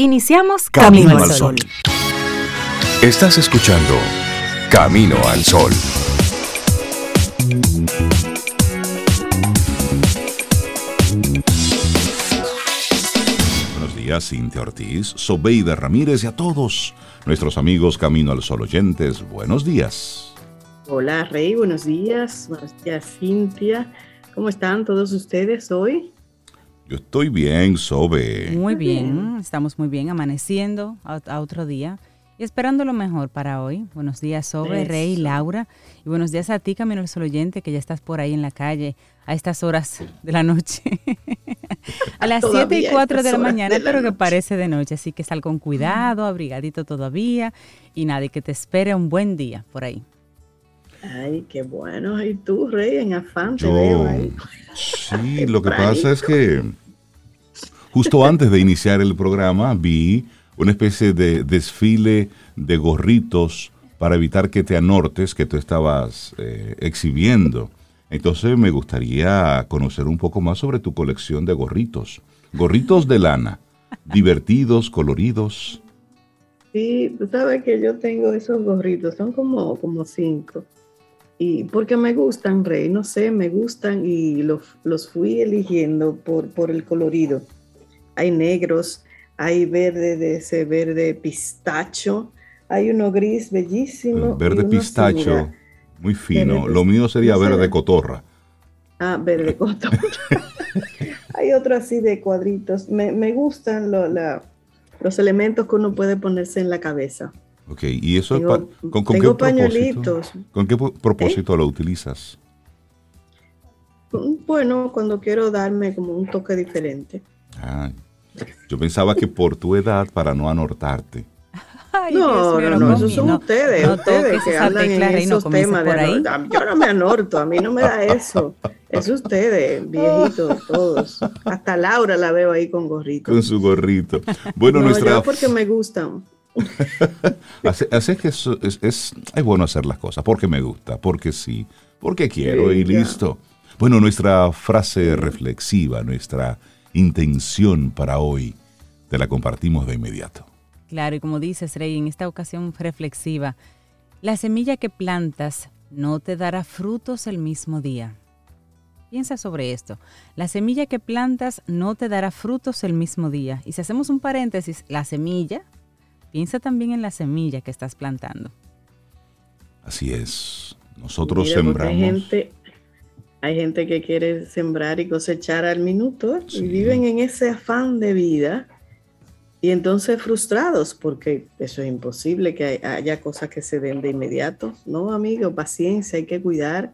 Iniciamos Camino, al Sol. Estás escuchando Camino al Sol. Buenos días, Cintia Ortiz, Sobeida Ramírez y a todos nuestros amigos Camino al Sol oyentes. Buenos días. Hola, Rey, buenos días. Buenos días, Cintia. ¿Cómo están todos ustedes hoy? Yo estoy bien, Sobe. Muy bien, estamos muy bien, amaneciendo a, otro día y esperando lo mejor para hoy. Buenos días, Sobe, Rey, Laura. Y buenos días a ti, Camino al Sol Oyente, que ya estás por ahí en la calle a estas horas de la noche. a las 7 y 4 de la mañana, pero que parece de noche. Así que sal con cuidado, abrigadito todavía. Y nada, y que te espere un buen día por ahí. Ay, qué bueno. ¿Y tú, Rey, en afán te veo ahí? Sí, lo que pasa es que justo antes de iniciar el programa vi una especie de desfile de gorritos para evitar que te anortes que tú estabas eh, exhibiendo. Entonces me gustaría conocer un poco más sobre tu colección de gorritos. Gorritos de lana, divertidos, coloridos. Sí, tú sabes que yo tengo esos gorritos, son como, como cinco y porque me gustan, Rey, no sé, me gustan y los, los fui eligiendo por, por el colorido. Hay negros, hay verde de ese verde pistacho, hay uno gris bellísimo. Verde pistacho, muy fino. Lo mío sería verde cotorra. Ah, verde cotorra. hay otro así de cuadritos. Me, me gustan los elementos que uno puede ponerse en la cabeza. Ok, ¿y eso es con, qué propósito? ¿Con qué propósito lo utilizas? Bueno, cuando quiero darme como un toque diferente. Ah, yo pensaba que por tu edad para no anortarte. no, no, no, esos son ustedes, ustedes que hablan en esos temas. De, yo no me anorto, a mí no me da eso. Es ustedes, viejitos, todos. Hasta Laura la veo ahí con gorrito. Con su gorrito. Bueno, nuestra... Yo porque me gustan. así, es que es, es, bueno hacer las cosas, porque me gusta, porque sí, porque quiero y listo. Bueno, nuestra frase reflexiva, nuestra intención para hoy, te la compartimos de inmediato. Claro, y como dices, Rey, en esta ocasión reflexiva, la semilla que plantas no te dará frutos el mismo día. Piensa sobre esto. La semilla que plantas no te dará frutos el mismo día. Y si hacemos un paréntesis, la semilla Piensa también en la semilla que estás plantando. Así es. Nosotros sembramos. Hay gente, hay gente que quiere sembrar y cosechar al minuto y viven en ese afán de vida y entonces frustrados porque eso es imposible que haya cosas que se den de inmediato. No, amigo, paciencia, hay que cuidar,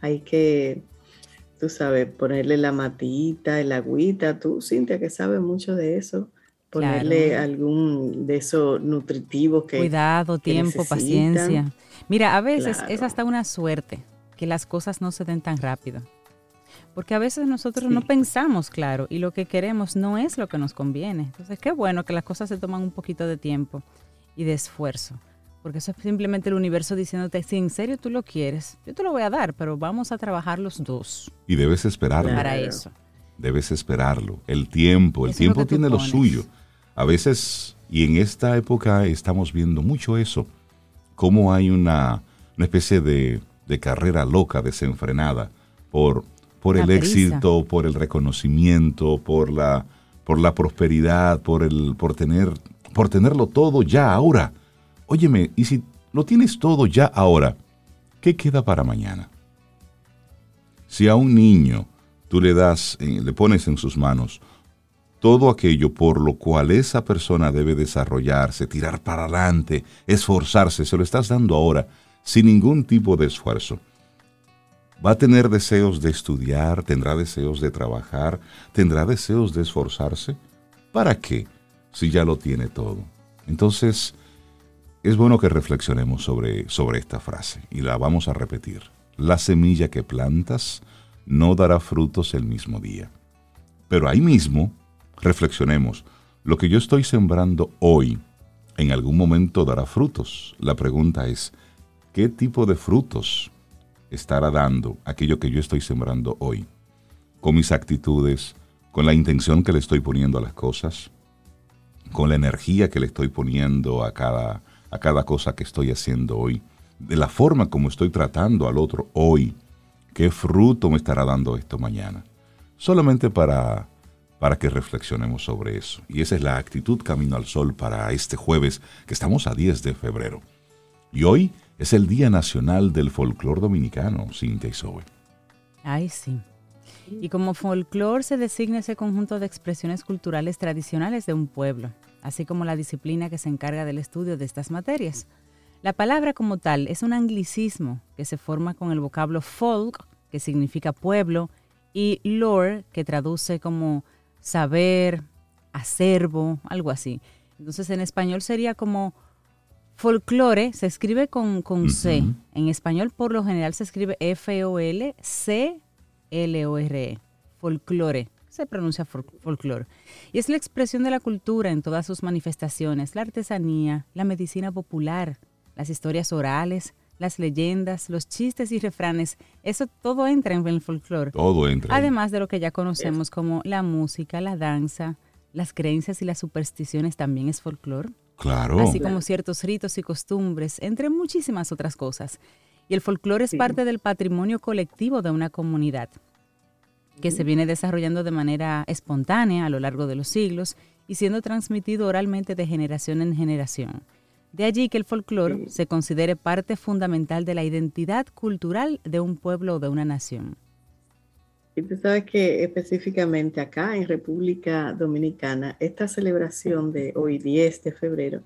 hay que, tú sabes, ponerle la matita, el agüita. Tú, Cintia, que sabes mucho de eso ponerle algún de esos nutritivos que cuidado, tiempo, paciencia. Mira, a veces es hasta una suerte que las cosas no se den tan rápido. Porque a veces nosotros no pensamos claro y lo que queremos no es lo que nos conviene. Entonces, qué bueno que las cosas se toman un poquito de tiempo y de esfuerzo. Porque eso es simplemente el universo diciéndote, si en serio tú lo quieres, yo te lo voy a dar, pero vamos a trabajar los dos. Y debes esperarlo. Para eso. Debes esperarlo. El tiempo, el tiempo tiene lo suyo. A veces, y en esta época estamos viendo mucho eso, cómo hay una, especie de, carrera loca, desenfrenada, por, por el éxito, por el reconocimiento, por la, por la prosperidad, por, el, por, tener, por tenerlo todo ya ahora. Óyeme, y si lo tienes todo ya ahora, ¿qué queda para mañana? Si a un niño tú le das, eh, le pones en sus manos todo aquello por lo cual esa persona debe desarrollarse, tirar para adelante, esforzarse, se lo estás dando ahora sin ningún tipo de esfuerzo. Va a tener deseos de estudiar, tendrá deseos de trabajar, tendrá deseos de esforzarse. ¿Para qué? Si ya lo tiene todo. Entonces, es bueno que reflexionemos sobre, sobre esta frase y la vamos a repetir. La semilla que plantas no dará frutos el mismo día. Pero ahí mismo reflexionemos. Lo que yo estoy sembrando hoy, en algún momento dará frutos. La pregunta es, ¿qué tipo de frutos estará dando aquello que yo estoy sembrando hoy? Con mis actitudes, con la intención que le estoy poniendo a las cosas. con la energía que le estoy poniendo a cada, a cada cosa que estoy haciendo hoy, de la forma como estoy tratando al otro hoy, qué fruto me estará dando esto mañana. Solamente para, para que reflexionemos sobre eso. Y esa es la actitud Camino al Sol para este jueves, que estamos a 10 de febrero. Y hoy es el Día Nacional del Folclor Dominicano, Cintia y. Ay, sí. Y como folclore se designa ese conjunto de expresiones culturales tradicionales de un pueblo, así como la disciplina que se encarga del estudio de estas materias. La palabra como tal es un anglicismo que se forma con el vocablo folk, que significa pueblo, y lore, que traduce como saber, acervo, algo así. Entonces en español sería como folclore, se escribe con, con C. En español por lo general se escribe F-O-L-C L-O-R-E, folclore, se pronuncia folclore. Y es la expresión de la cultura en todas sus manifestaciones, la artesanía, la medicina popular, las historias orales, las leyendas, los chistes y refranes, eso todo entra en el folclore. Todo entra. Además de lo que ya conocemos como la música, la danza, las creencias y las supersticiones también es folclore. Claro. Así como ciertos ritos y costumbres, entre muchísimas otras cosas. Y el folclore es parte del patrimonio colectivo de una comunidad que se viene desarrollando de manera espontánea a lo largo de los siglos y siendo transmitido oralmente de generación en generación. De allí que el folclore se considere parte fundamental de la identidad cultural de un pueblo o de una nación. Y tú sabes que específicamente acá en República Dominicana, esta celebración de hoy 10 de febrero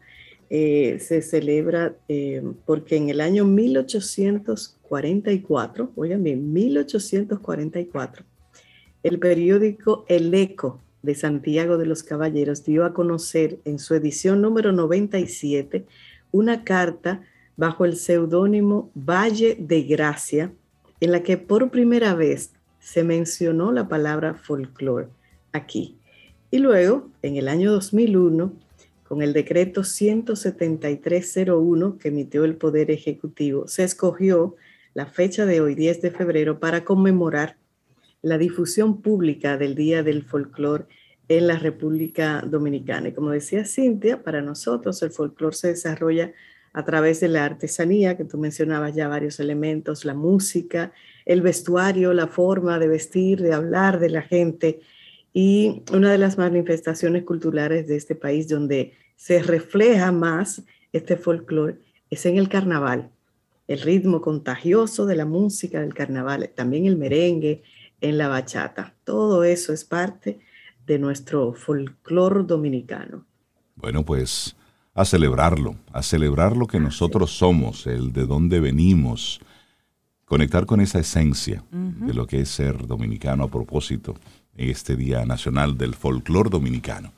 eh, se celebra eh, porque en el año 1844, oigan bien, 1844, el periódico El Eco de Santiago de los Caballeros dio a conocer en su edición número 97 una carta bajo el seudónimo Valle de Gracia, en la que por primera vez se mencionó la palabra folclore aquí. Y luego, en el año 2001, con el decreto 17301 que emitió el Poder Ejecutivo, se escogió la fecha de hoy, 10 de febrero, para conmemorar la difusión pública del Día del Folclor en la República Dominicana. Y como decía Cintia, para nosotros el folclor se desarrolla a través de la artesanía, que tú mencionabas ya varios elementos, la música, el vestuario, la forma de vestir, de hablar de la gente, y una de las manifestaciones culturales de este país donde se refleja más este folclore es en el carnaval. El ritmo contagioso de la música del carnaval, también el merengue, en la bachata. Todo eso es parte de nuestro folclore dominicano. Bueno, pues a celebrarlo, a celebrar lo que nosotros somos, el de dónde venimos, conectar con esa esencia de lo que es ser dominicano a propósito este Día Nacional del Folclor Dominicano.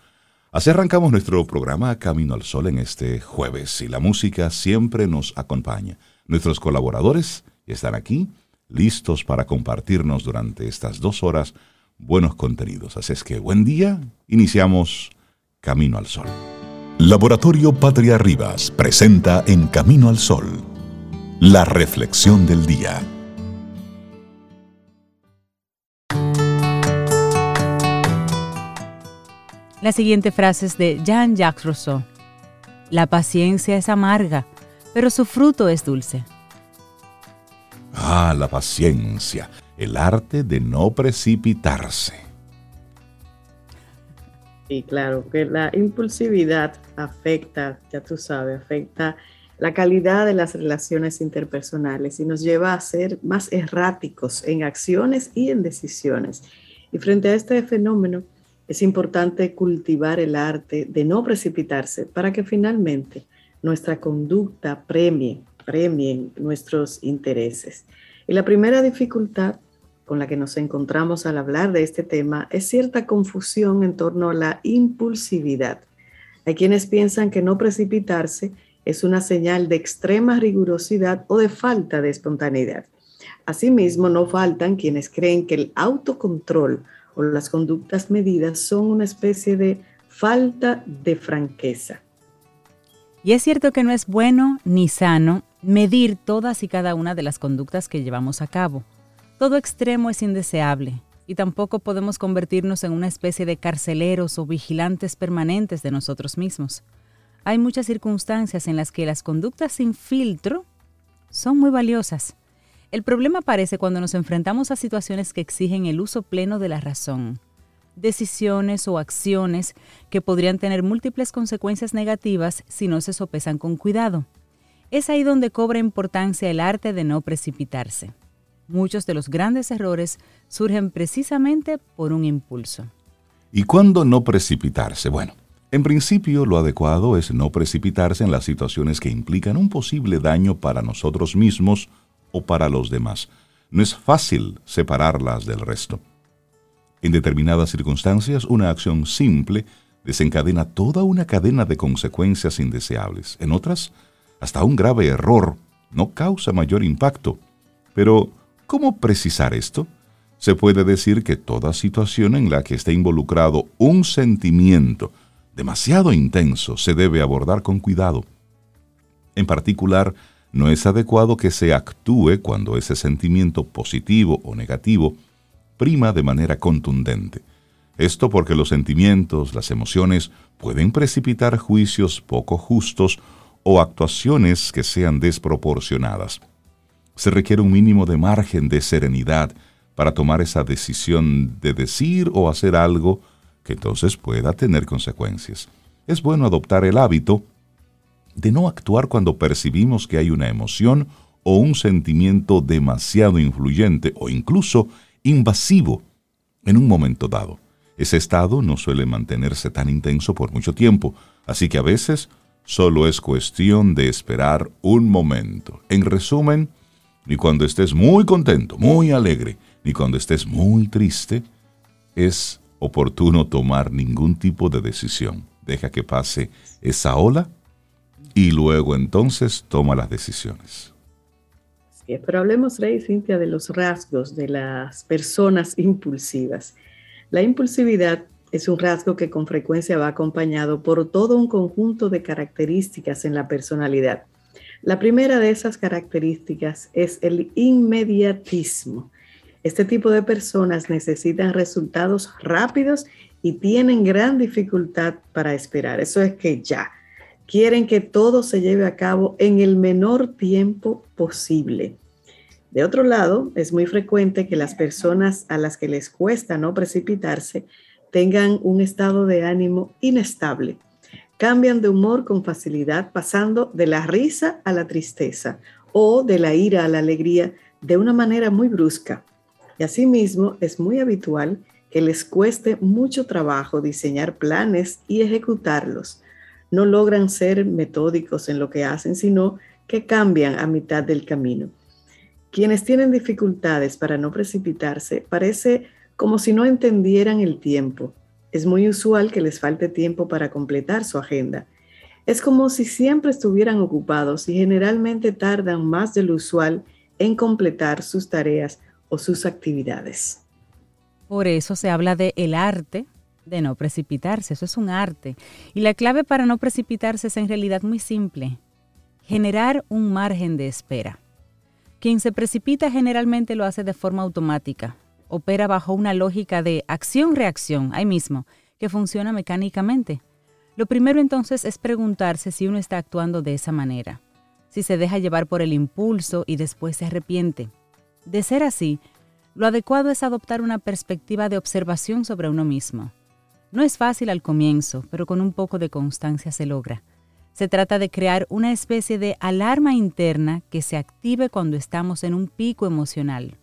Así arrancamos nuestro programa Camino al Sol en este jueves y la música siempre nos acompaña. Nuestros colaboradores están aquí, listos para compartirnos durante estas dos horas buenos contenidos. Así es que buen día, iniciamos Camino al Sol. Laboratorio Patria Rivas presenta en Camino al Sol la reflexión del día. La siguiente frase es de Jean-Jacques Rousseau. La paciencia es amarga, pero su fruto es dulce. Ah, la paciencia, el arte de no precipitarse. Y claro, que la impulsividad afecta, ya tú sabes, afecta la calidad de las relaciones interpersonales y nos lleva a ser más erráticos en acciones y en decisiones. Y frente a este fenómeno, es importante cultivar el arte de no precipitarse para que finalmente nuestra conducta premie, premien nuestros intereses. Y la primera dificultad con la que nos encontramos al hablar de este tema es cierta confusión en torno a la impulsividad. Hay quienes piensan que no precipitarse es una señal de extrema rigurosidad o de falta de espontaneidad. Asimismo, no faltan quienes creen que el autocontrol o las conductas medidas son una especie de falta de franqueza. Y es cierto que no es bueno ni sano medir todas y cada una de las conductas que llevamos a cabo. Todo extremo es indeseable y tampoco podemos convertirnos en una especie de carceleros o vigilantes permanentes de nosotros mismos. Hay muchas circunstancias en las que las conductas sin filtro son muy valiosas. El problema aparece cuando nos enfrentamos a situaciones que exigen el uso pleno de la razón, decisiones o acciones que podrían tener múltiples consecuencias negativas si no se sopesan con cuidado. Es ahí donde cobra importancia el arte de no precipitarse. Muchos de los grandes errores surgen precisamente por un impulso. ¿Y cuándo no precipitarse? Bueno, en principio lo adecuado es no precipitarse en las situaciones que implican un posible daño para nosotros mismos o para los demás. No es fácil separarlas del resto. En determinadas circunstancias, una acción simple desencadena toda una cadena de consecuencias indeseables. En otras, hasta un grave error no causa mayor impacto. Pero ¿Cómo precisar esto? Se puede decir que toda situación en la que esté involucrado un sentimiento demasiado intenso se debe abordar con cuidado. En particular, no es adecuado que se actúe cuando ese sentimiento positivo o negativo prima de manera contundente. Esto porque los sentimientos, las emociones, pueden precipitar juicios poco justos o actuaciones que sean desproporcionadas se requiere un mínimo de margen de serenidad para tomar esa decisión de decir o hacer algo que entonces pueda tener consecuencias. Es bueno adoptar el hábito de no actuar cuando percibimos que hay una emoción o un sentimiento demasiado influyente o incluso invasivo en un momento dado. Ese estado no suele mantenerse tan intenso por mucho tiempo, así que a veces solo es cuestión de esperar un momento. En resumen, ni cuando estés muy contento, muy alegre, ni cuando estés muy triste, es oportuno tomar ningún tipo de decisión. Deja que pase esa ola y luego entonces toma las decisiones. Sí, pero hablemos, Rey Cintia, de los rasgos de las personas impulsivas. La impulsividad es un rasgo que con frecuencia va acompañado por todo un conjunto de características en la personalidad la primera de esas características es el inmediatismo. Este tipo de personas necesitan resultados rápidos y tienen gran dificultad para esperar. Eso es que ya quieren que todo se lleve a cabo en el menor tiempo posible. De otro lado, es muy frecuente que las personas a las que les cuesta no precipitarse tengan un estado de ánimo inestable cambian de humor con facilidad, pasando de la risa a la tristeza o de la ira a la alegría de una manera muy brusca. Y asimismo es muy habitual que les cueste mucho trabajo diseñar planes y ejecutarlos. No logran ser metódicos en lo que hacen, sino que cambian a mitad del camino. Quienes tienen dificultades para no precipitarse parece como si no entendieran el tiempo es muy usual que les falte tiempo para completar su agenda. Es como si siempre estuvieran ocupados y generalmente tardan más de lo usual en completar sus tareas o sus actividades. Por eso se habla de el arte de no precipitarse, eso es un arte. Y la clave para no precipitarse es en realidad muy simple, generar un margen de espera. Quien se precipita generalmente lo hace de forma automática, opera bajo una lógica de acción-reacción, ahí mismo, que funciona mecánicamente. Lo primero entonces es preguntarse si uno está actuando de esa manera, si se deja llevar por el impulso y después se arrepiente. De ser así, lo adecuado es adoptar una perspectiva de observación sobre uno mismo. No es fácil al comienzo, pero con un poco de constancia se logra. Se trata de crear una especie de alarma interna que se active cuando estamos en un pico emocional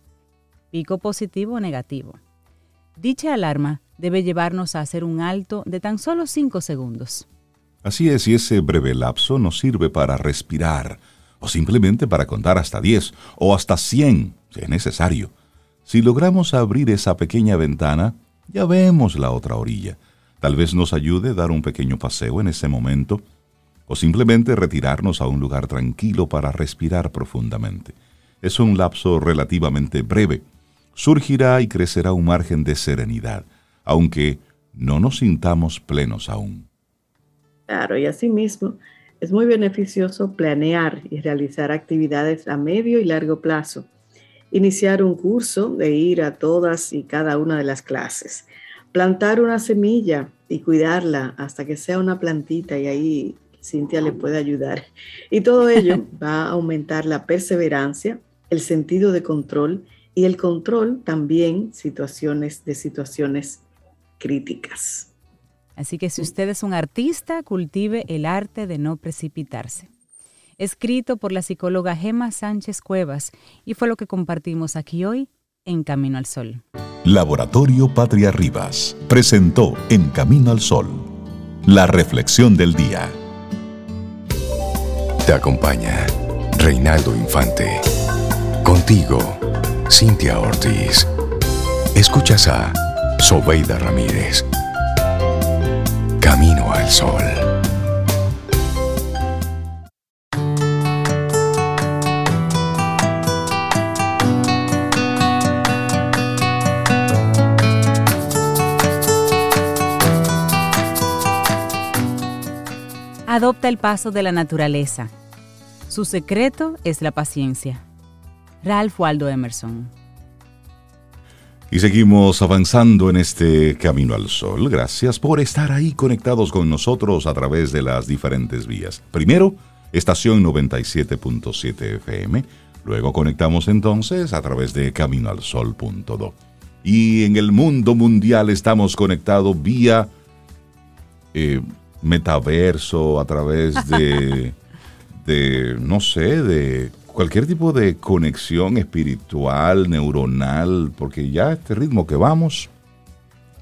pico positivo o negativo. Dicha alarma debe llevarnos a hacer un alto de tan solo 5 segundos. Así es, y ese breve lapso nos sirve para respirar, o simplemente para contar hasta 10 o hasta 100, si es necesario. Si logramos abrir esa pequeña ventana, ya vemos la otra orilla. Tal vez nos ayude dar un pequeño paseo en ese momento, o simplemente retirarnos a un lugar tranquilo para respirar profundamente. Es un lapso relativamente breve, surgirá y crecerá un margen de serenidad, aunque no nos sintamos plenos aún. Claro, y asimismo es muy beneficioso planear y realizar actividades a medio y largo plazo. iniciar un curso, de ir a todas y cada una de las clases, plantar una semilla y cuidarla hasta que sea una plantita y ahí Cintia le puede ayudar. Y todo ello va a aumentar la perseverancia, el sentido de control y el control también situaciones de situaciones críticas. Así que si usted es un artista, cultive el arte de no precipitarse. Escrito por la psicóloga Gema Sánchez Cuevas y fue lo que compartimos aquí hoy en Camino al Sol. Laboratorio Patria Rivas presentó En Camino al Sol la reflexión del día. Te acompaña Reinaldo Infante. Contigo, Cintia Ortiz. Escuchas a Sobeida Ramírez. Camino al Sol. Adopta el paso de la naturaleza. Su secreto es la paciencia. Ralph Waldo Emerson. Y seguimos avanzando en este camino al sol. Gracias por estar ahí conectados con nosotros a través de las diferentes vías. Primero, estación 97.7 FM. Luego conectamos entonces a través de caminoalsol.do. Y en el mundo mundial estamos conectados vía eh, metaverso, a través de, de, no sé, de cualquier tipo de conexión espiritual, neuronal, porque ya este ritmo que vamos,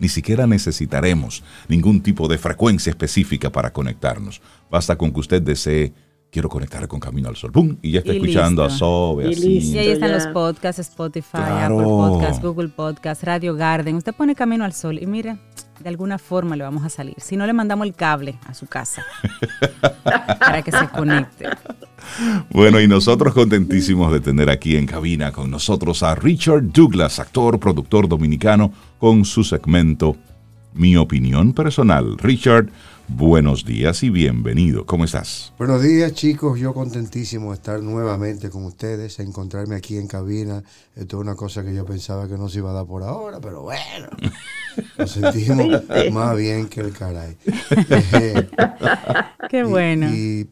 ni siquiera necesitaremos ningún tipo de frecuencia específica para conectarnos. Basta con que usted desee, quiero conectar con Camino al Sol, ¡pum! Y ya está escuchando a Sobe, así. Y ahí están los podcasts, Spotify, Apple Podcasts, Google Podcasts, Radio Garden. Usted pone Camino al Sol y mire, de alguna forma le vamos a salir. Si no, le mandamos el cable a su casa para que se conecte. Bueno, y nosotros contentísimos de tener aquí en cabina con nosotros a Richard Douglas, actor, productor dominicano, con su segmento Mi opinión personal. Richard, buenos días y bienvenido. ¿Cómo estás? Buenos días, chicos. Yo contentísimo de estar nuevamente con ustedes, encontrarme aquí en cabina. Esto es una cosa que yo pensaba que no se iba a dar por ahora, pero bueno, nos sentimos más bien que el caray. Qué bueno. Y,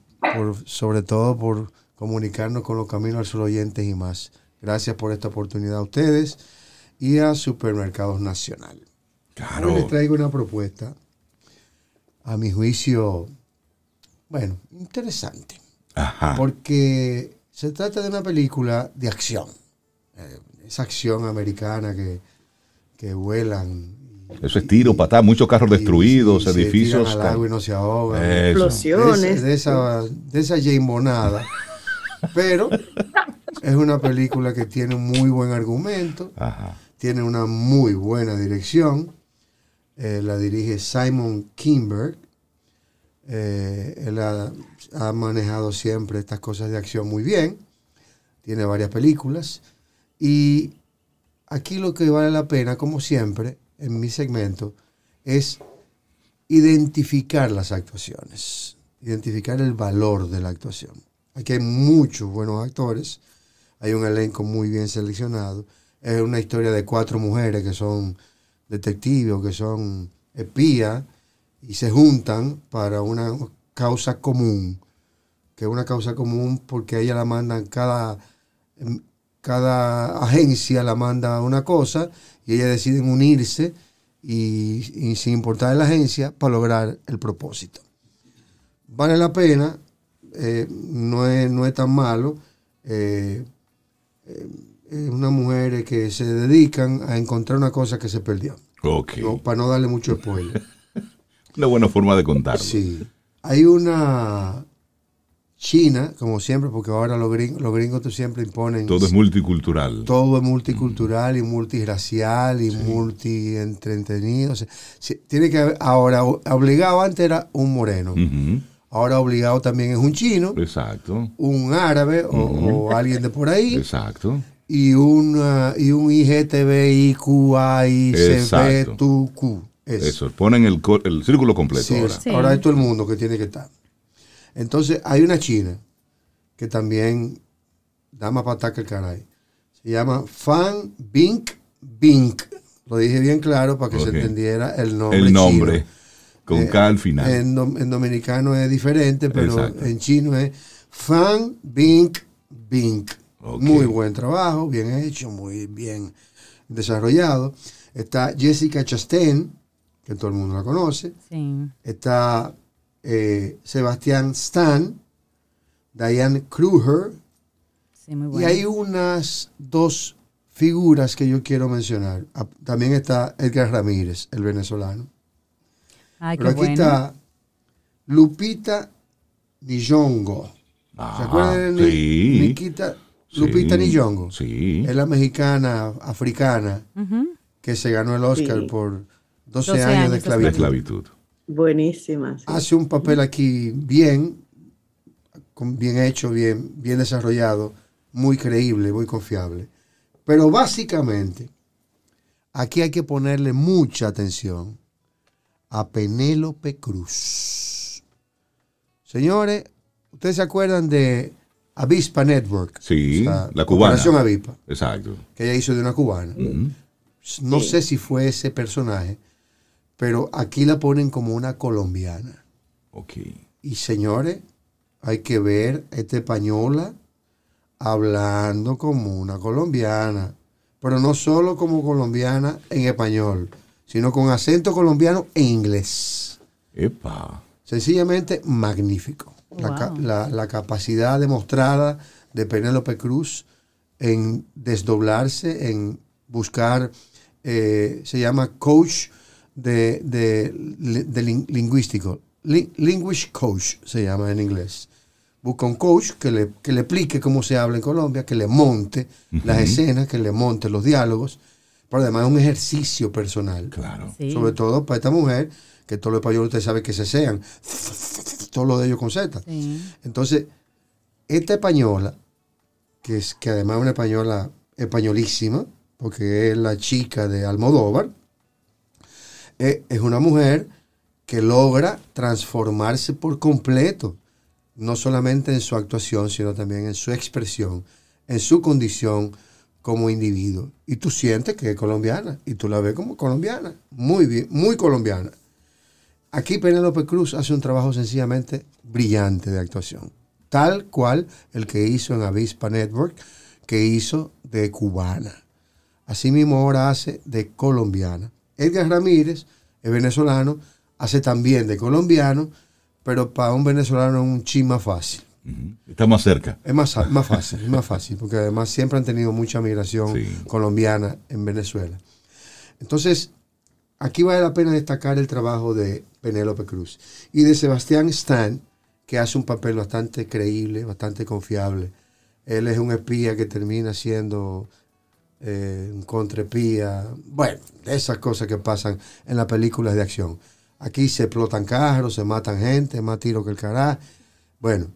sobre todo por comunicarnos con los Caminos al Sol oyentes y más. Gracias por esta oportunidad a ustedes y a Supermercados Nacional. Claro. les traigo una propuesta, a mi juicio, bueno, interesante. Ajá. Porque se trata de una película de acción. Eh, esa acción americana que, que vuelan. Eso es tiro, patada, muchos carros destruidos, y se edificios. tiran al agua y no se ahogan. Explosiones. De, esa, de esa Jamonada. Pero es una película que tiene un muy buen argumento, Ajá. tiene una muy buena dirección. Eh, la dirige Simon Kinberg. Eh, él ha, ha manejado siempre estas cosas de acción muy bien. Tiene varias películas. Y aquí lo que vale la pena, como siempre, en mi segmento, es identificar las actuaciones, identificar el valor de la actuación. Aquí hay muchos buenos actores, hay un elenco muy bien seleccionado. Es una historia de cuatro mujeres que son detectives o que son espías y se juntan para una causa común, que es una causa común porque ella la mandan cada, cada agencia la manda una cosa y ellas deciden unirse y, y sin importar la agencia para lograr el propósito. Vale la pena, eh, no, es, no es tan malo. Eh, eh, es una mujer que se dedican a encontrar una cosa que se perdió. Ok. No, para no darle mucho spoiler. Una buena forma de contarlo. Sí. Hay una China, como siempre, porque ahora los gringos, los gringos siempre imponen. Todo es multicultural. Todo es multicultural y multiracial y multientretenido. O sea, tiene que haber, ahora, obligado antes era un moreno. Ahora obligado también es un chino, Exacto. un árabe o, o alguien de por ahí. Exacto. Y, una, y un. IGTBIQAICBTQ. Eso. Eso. Ponen el, el círculo completo Sí, ahora. Sí. ahora es todo el mundo que tiene que estar. Entonces, hay una china que también da más patada que el caray. Se llama Fan Bink Bink. Lo dije bien claro para que se entendiera el nombre. El nombre, con eh, K al final. En, dominicano es diferente, pero en chino es Fan Bink Bink. Muy buen trabajo, bien hecho, muy bien desarrollado. Está Jessica Chastain, que todo el mundo la conoce. Está eh, Sebastián Stan, Diane Kruger. Y hay unas dos figuras que yo quiero mencionar. Ah, también está Edgar Ramírez, el venezolano. Pero aquí está Lupita Nyong'o. ¿Se ah, acuerdan de sí. Lupita Nyong'o? Sí. Es la mexicana africana que se ganó el Oscar por 12, años, de esclavitud. Buenísima. Hace un papel aquí bien, bien hecho, bien, bien desarrollado, muy creíble, muy confiable. Pero básicamente, aquí hay que ponerle mucha atención a Penélope Cruz. Señores, ¿ustedes se acuerdan de Avispa Network? Sí, la cubana. Avispa. Exacto. Que ella hizo de una cubana. No sé si fue ese personaje, pero aquí la ponen como una colombiana. Ok. Y señores, hay que ver a esta española hablando como una colombiana, pero no solo como colombiana en español, sino con acento colombiano en inglés. Epa. Sencillamente magnífico. La, capacidad demostrada de Penélope Cruz en desdoblarse, en buscar, eh, se llama coach de, de, lingüístico, linguist coach se llama en inglés. Busca un coach que le, le explique cómo se habla en Colombia, que le monte las escenas, que le monte los diálogos, pero además es un ejercicio personal. Claro. Sobre todo para esta mujer, que todo lo español usted sabe que se sean, todo lo de ellos con Z. Entonces, esta española, que, es, que además es una española españolísima, porque es la chica de Almodóvar, eh, es una mujer que logra transformarse por completo no solamente en su actuación, sino también en su expresión, en su condición como individuo. Y tú sientes que es colombiana y tú la ves como colombiana, muy bien, muy colombiana. Aquí Penélope Cruz hace un trabajo sencillamente brillante de actuación, tal cual el que hizo en Avispa Network, que hizo de cubana. Asimismo ahora hace de colombiana. Edgar Ramírez es venezolano, hace también de colombiano, pero para un venezolano es un chin más fácil. Está más cerca. Es más, más fácil, es más fácil, porque además siempre han tenido mucha migración colombiana en Venezuela. Entonces, aquí vale la pena destacar el trabajo de Penélope Cruz y de Sebastián Stan, que hace un papel bastante creíble, bastante confiable. Él es un espía que termina siendo eh, un contrepía. Bueno, esas cosas que pasan en las películas de acción. Aquí se explotan carros, se matan gente, más tiro que el carajo. Bueno,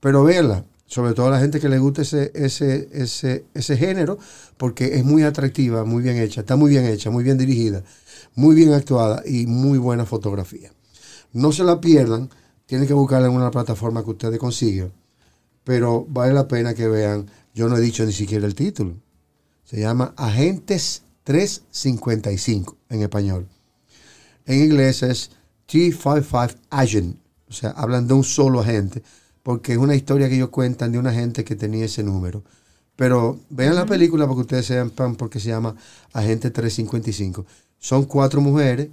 pero verla, sobre todo a la gente que le gusta ese, ese, ese, ese género, porque es muy atractiva, muy bien hecha, está muy bien hecha, muy bien dirigida, muy bien actuada y muy buena fotografía. No se la pierdan, tienen que buscarla en una plataforma que ustedes consigan, pero vale la pena que vean, yo no he dicho ni siquiera el título, se llama Agentes 355 en español. En inglés es T55 Agent, o sea, hablan de un solo agente, porque es una historia que ellos cuentan de un agente que tenía ese número. Pero vean la película para que ustedes sepan porque se llama Agente 355. Son cuatro mujeres,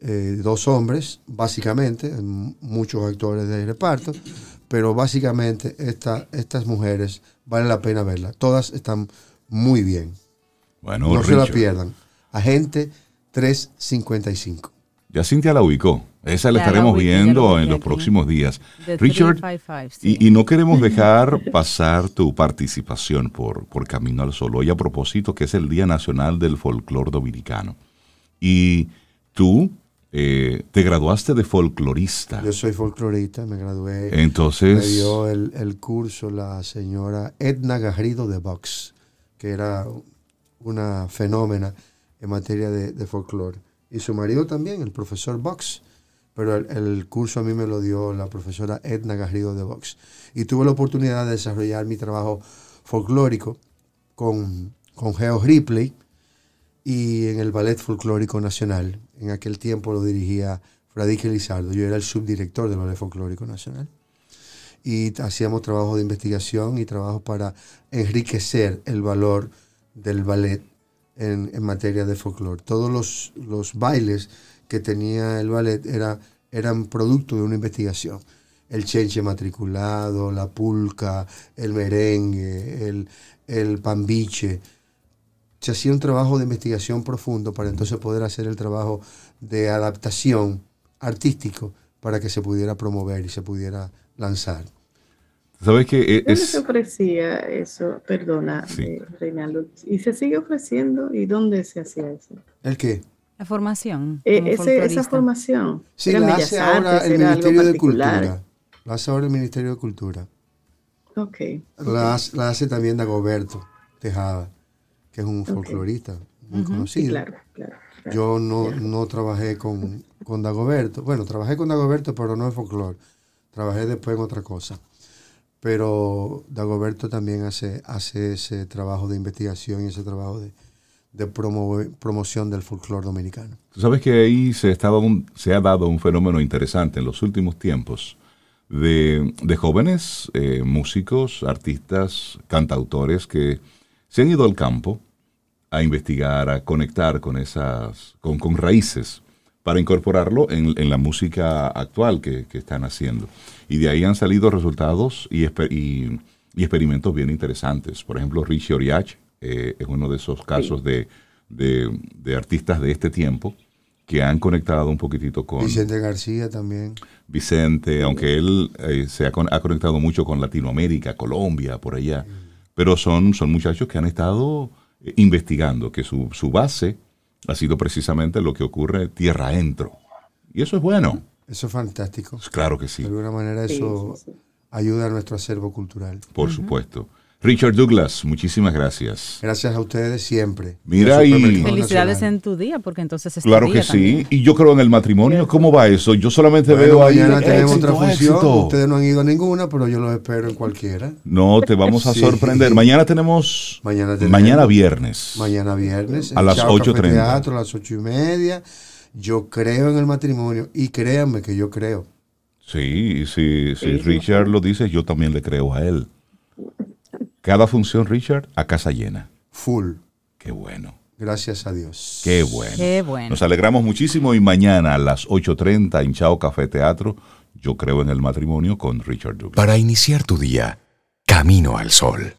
eh, dos hombres, básicamente, muchos actores de reparto, pero básicamente estas mujeres vale la pena verlas. Todas están muy bien. Bueno, no se la pierdan. Agente 355. Ya Cintia la ubicó. Esa la estaremos viendo en los próximos días. Richard, y, no queremos dejar pasar tu participación por, por Camino al Sol. Hoy a propósito que es el Día Nacional del Folclor Dominicano. Y tú eh, te graduaste de folclorista. Yo soy folclorista, me gradué. Entonces... Me dio el, el curso la señora Edna Garrido de Vox, que era una fenómena en materia de, de folclore. Y su marido también, el profesor Box. Pero el, curso a mí me lo dio la profesora Edna Garrido de Vox. Y tuve la oportunidad de desarrollar mi trabajo folclórico con, con Geo Ripley y en el Ballet Folclórico Nacional. En aquel tiempo lo dirigía Fradique Lizardo. Yo era el subdirector del Ballet Folclórico Nacional. Y hacíamos trabajo de investigación y trabajo para enriquecer el valor del ballet en, materia de folclore. Todos los, los, bailes que tenía el ballet era, eran producto de una investigación. El chenche matriculado, la pulca, el merengue, el, el pambiche. Se hacía un trabajo de investigación profundo para entonces poder hacer el trabajo de adaptación artístico para que se pudiera promover y se pudiera lanzar. ¿Sabes qué? E-, ¿Dónde se ofrecía eso? Perdona, eh, Reinaldo. ¿Y se sigue ofreciendo? ¿Y dónde se hacía eso? ¿El qué? La formación. Eh, esa formación. Sí, la hace ahora el Ministerio de Cultura. La hace ahora el Ministerio de Cultura. Ok. La, hace, también Dagoberto Tejada, que es un folclorista muy conocido. claro, claro, Yo no, no trabajé con, con Dagoberto. Bueno, trabajé con Dagoberto, pero no en folclore. Trabajé después en otra cosa pero Dagoberto también hace, hace ese trabajo de investigación y ese trabajo de, de promoción del folclore dominicano. Tú sabes que ahí se, ha dado un fenómeno interesante en los últimos tiempos de, jóvenes eh, músicos, artistas, cantautores que se han ido al campo a investigar, a conectar con esas, con raíces para incorporarlo en, la música actual que, están haciendo. Y de ahí han salido resultados y, y, experimentos bien interesantes. Por ejemplo, Richie Oriach eh, es uno de esos casos de, artistas de este tiempo que han conectado un poquitito con... Vicente García también. Vicente, aunque él eh, se ha, conectado mucho con Latinoamérica, Colombia, por allá. Pero son, son muchachos que han estado eh, investigando, que su, su base ha sido precisamente lo que ocurre tierra adentro. Y eso es bueno. Eso es fantástico. Claro que sí. De alguna manera eso ayuda a nuestro acervo cultural. Por supuesto. Richard Douglas, muchísimas gracias. Gracias a ustedes siempre. Mira y felicidades en tu día, porque entonces es Claro que sí. Y yo creo en el matrimonio. ¿Cómo va eso? Yo solamente veo ahí. Mañana tenemos otra función. Ustedes no han ido a ninguna, pero yo los espero en cualquiera. No, te vamos a sorprender. Mañana tenemos. Mañana, mañana viernes. Mañana viernes. A las 8.30. Teatro, a las ocho y media. Yo creo en el matrimonio y créanme que yo creo. Sí, sí, si Richard lo dice, yo también le creo a él. Cada función, Richard, a casa llena. Full. Qué bueno. Gracias a Dios. Qué bueno. Qué bueno. Nos alegramos muchísimo y mañana a las 8.30 en Chao Café Teatro, yo creo en el matrimonio con Richard Douglas. Para iniciar tu día, camino al sol.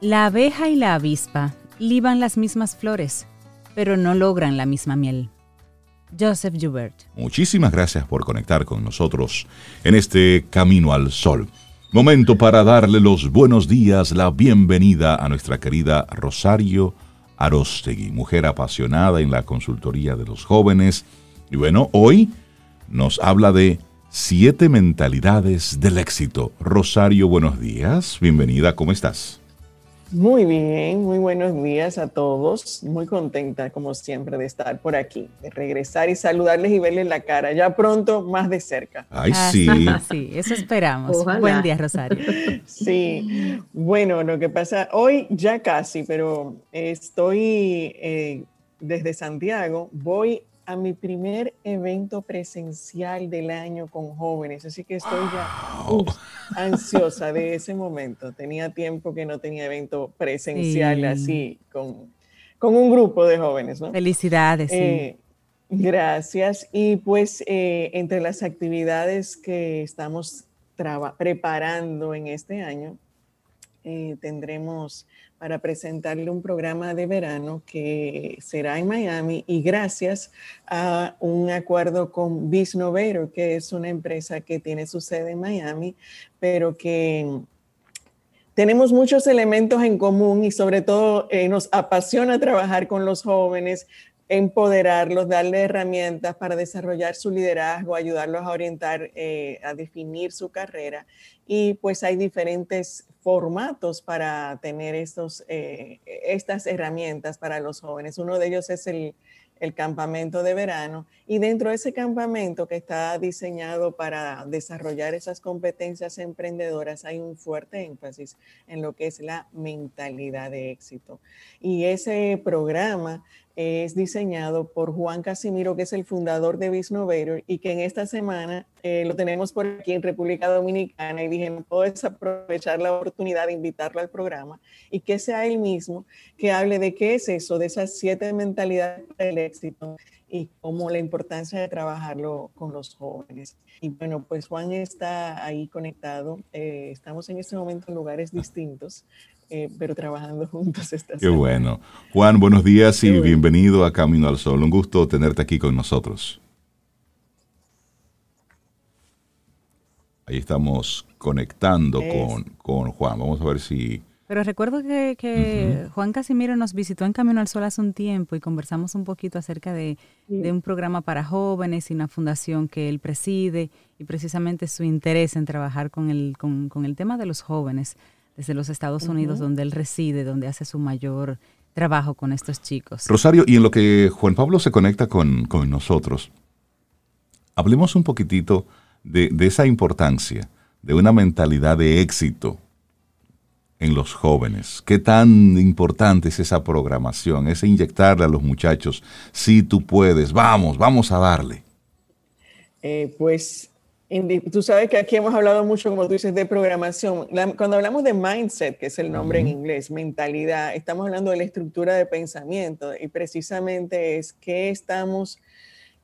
La abeja y la avispa liban las mismas flores pero no logran la misma miel. Joseph Joubert. Muchísimas gracias por conectar con nosotros en este Camino al Sol. Momento para darle los buenos días, la bienvenida a nuestra querida Rosario Arostegui, mujer apasionada en la consultoría de los jóvenes. Y bueno, hoy nos habla de siete mentalidades del éxito. Rosario, buenos días, bienvenida, ¿cómo estás? Muy bien, muy buenos días a todos. Muy contenta, como siempre, de estar por aquí, de regresar y saludarles y verles la cara. Ya pronto, más de cerca. Ay, ah, sí. sí, eso esperamos. Buen día, Rosario. Sí, bueno, lo que pasa, hoy ya casi, pero estoy eh, desde Santiago, voy a mi primer evento presencial del año con jóvenes, así que estoy ya ansiosa de ese momento. Tenía tiempo que no tenía evento presencial así con, con, un grupo de jóvenes. ¿no? Felicidades. Eh, gracias. Y pues eh, entre las actividades que estamos preparando en este año, eh, tendremos para presentarle un programa de verano que será en Miami y gracias a un acuerdo con Bisnovator, que es una empresa que tiene su sede en Miami, pero que tenemos muchos elementos en común y sobre todo eh, nos apasiona trabajar con los jóvenes, empoderarlos, darle herramientas para desarrollar su liderazgo, ayudarlos a orientar, eh, a definir su carrera. Y pues hay diferentes formatos para tener estos, eh, estas herramientas para los jóvenes. Uno de ellos es el, el campamento de verano. Y dentro de ese campamento que está diseñado para desarrollar esas competencias emprendedoras, hay un fuerte énfasis en lo que es la mentalidad de éxito. Y ese programa es diseñado por Juan Casimiro, que es el fundador de Bisnovator y que en esta semana eh, lo tenemos por aquí en República Dominicana y dije, no puedo aprovechar la oportunidad de invitarlo al programa y que sea él mismo que hable de qué es eso, de esas siete mentalidades del éxito y cómo la importancia de trabajarlo con los jóvenes. Y bueno, pues Juan está ahí conectado. Eh, estamos en este momento en lugares distintos, eh, pero trabajando juntos. Esta Qué bueno. Juan, buenos días y bienvenido a Camino al Sol. Un gusto tenerte aquí con nosotros. Ahí estamos conectando con, con, Juan. Vamos a ver si... Pero recuerdo que, Juan Casimiro nos visitó en Camino al Sol hace un tiempo y conversamos un poquito acerca de, un programa para jóvenes y una fundación que él preside y precisamente su interés en trabajar con el, con, con el tema de los jóvenes desde los Estados Unidos, donde él reside, donde hace su mayor trabajo con estos chicos. Rosario, y en lo que Juan Pablo se conecta con, nosotros, hablemos un poquitito de, esa importancia de una mentalidad de éxito en los jóvenes. ¿Qué tan importante es esa programación, ese inyectarle a los muchachos, si tú puedes, vamos, vamos a darle? Eh, pues Tú sabes que aquí hemos hablado mucho, como tú dices, de programación. cuando hablamos de mindset, que es el nombre en inglés, mentalidad, estamos hablando de la estructura de pensamiento y precisamente es qué estamos,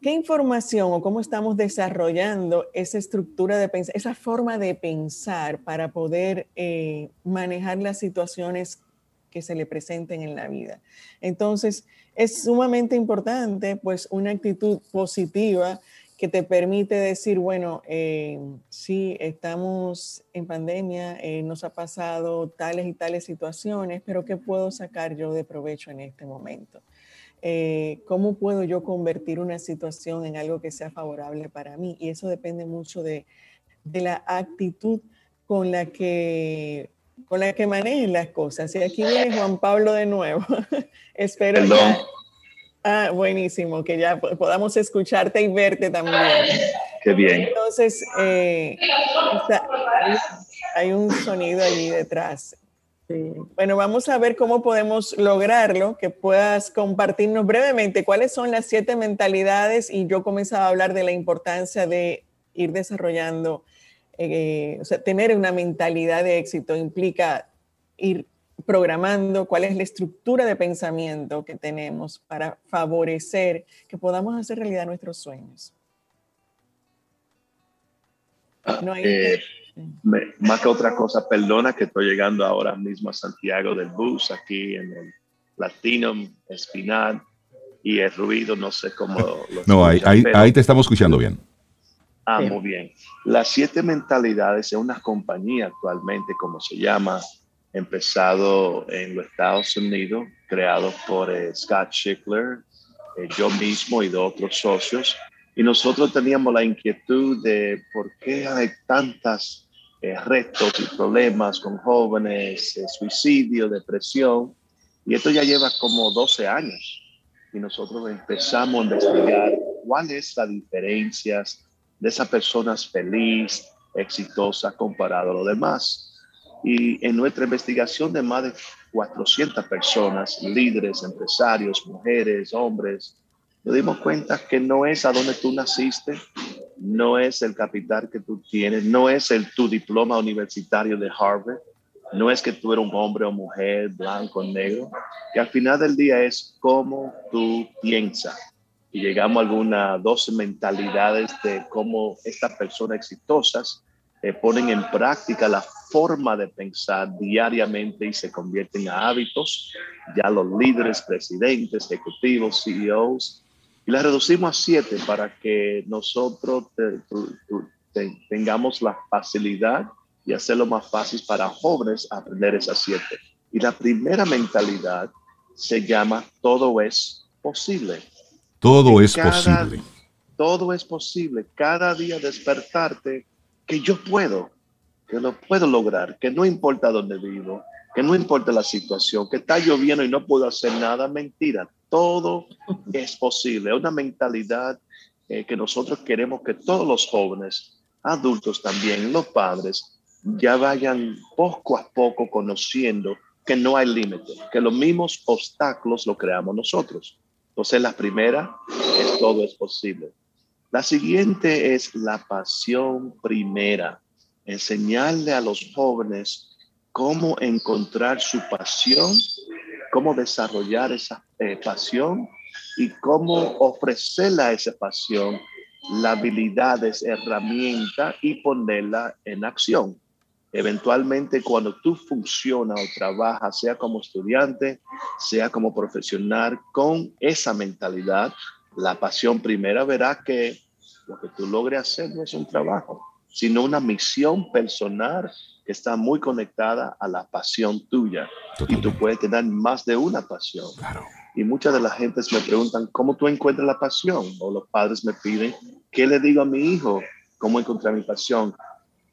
qué información o cómo estamos desarrollando esa estructura de pensar, esa forma de pensar para poder eh, manejar las situaciones que se le presenten en la vida. Entonces, es sumamente importante, pues, una actitud positiva que te permite decir, bueno, eh, sí, estamos en pandemia, eh, nos ha pasado tales y tales situaciones, pero ¿qué puedo sacar yo de provecho en este momento? Eh, ¿Cómo puedo yo convertir una situación en algo que sea favorable para mí? Y eso depende mucho de, de la actitud con la que con la que manejen las cosas. Y aquí viene Juan Pablo de nuevo. Espero Ah, buenísimo, que ya podamos escucharte y verte también. Qué bien. Entonces, eh, hay un sonido allí detrás. Bueno, vamos a ver cómo podemos lograrlo, que puedas compartirnos brevemente cuáles son las siete mentalidades y yo comenzaba a hablar de la importancia de ir desarrollando, eh, o sea, tener una mentalidad de éxito implica ir programando, cuál es la estructura de pensamiento que tenemos para favorecer que podamos hacer realidad nuestros sueños. No eh, más que otra cosa, perdona que estoy llegando ahora mismo a Santiago del bus, aquí en el Platinum Espinal, y el ruido, no sé cómo lo No, ahí, ahí, te estamos escuchando bien. Ah, muy bien. Las siete mentalidades es una compañía actualmente, como se llama, empezado en los Estados Unidos, creado por eh, Scott Schickler, eh, yo mismo y de otros socios. Y nosotros teníamos la inquietud de por qué hay tantos eh, retos y problemas con jóvenes, suicidio, depresión. Y esto ya lleva como 12 años. Y nosotros empezamos a investigar cuál es la diferencia de esas personas feliz, exitosa comparado a lo demás. Y en nuestra investigación de más de 400 personas, líderes, empresarios, mujeres, hombres, nos dimos cuenta que no es a donde tú naciste, no es el capital que tú tienes, no es el tu diploma universitario de Harvard, no es que tú eres un hombre o mujer, blanco o negro, que al final del día es cómo tú piensas. Y llegamos a algunas 12 mentalidades de cómo estas personas exitosas eh, ponen en práctica la forma de pensar diariamente y se convierten en hábitos. Ya los líderes, presidentes, ejecutivos, CEOs, y las reducimos a siete para que nosotros tengamos la facilidad y hacerlo más fácil para jóvenes aprender esas siete. Y la primera mentalidad se llama todo es posible. Todo es posible. Todo es posible. Cada día despertarte que yo puedo, que lo puedo lograr, que no importa dónde vivo, que no importa la situación, que está lloviendo y no puedo hacer nada, mentira. todo es posible. Una mentalidad eh, que nosotros queremos que todos los jóvenes, adultos también, los padres, ya vayan poco a poco conociendo que no hay límite, que los mismos obstáculos lo creamos nosotros. Entonces, la primera es todo es posible. La siguiente es la pasión primera. Enseñarle a los jóvenes cómo encontrar su pasión, cómo desarrollar esa eh, pasión y cómo ofrecerle a esa pasión las habilidades, herramientas y ponerla en acción. Eventualmente, cuando tú funcionas o trabajas, sea como estudiante, sea como profesional, con esa mentalidad, la pasión primera verá que lo que tú logres hacer no es un trabajo, sino una misión personal que está muy conectada a la pasión tuya. Y tú puedes tener más de una pasión. Y muchas de las gentes me preguntan, ¿cómo tú encuentras la pasión? O los padres me piden, ¿qué le digo a mi hijo? ¿Cómo encontrar mi pasión?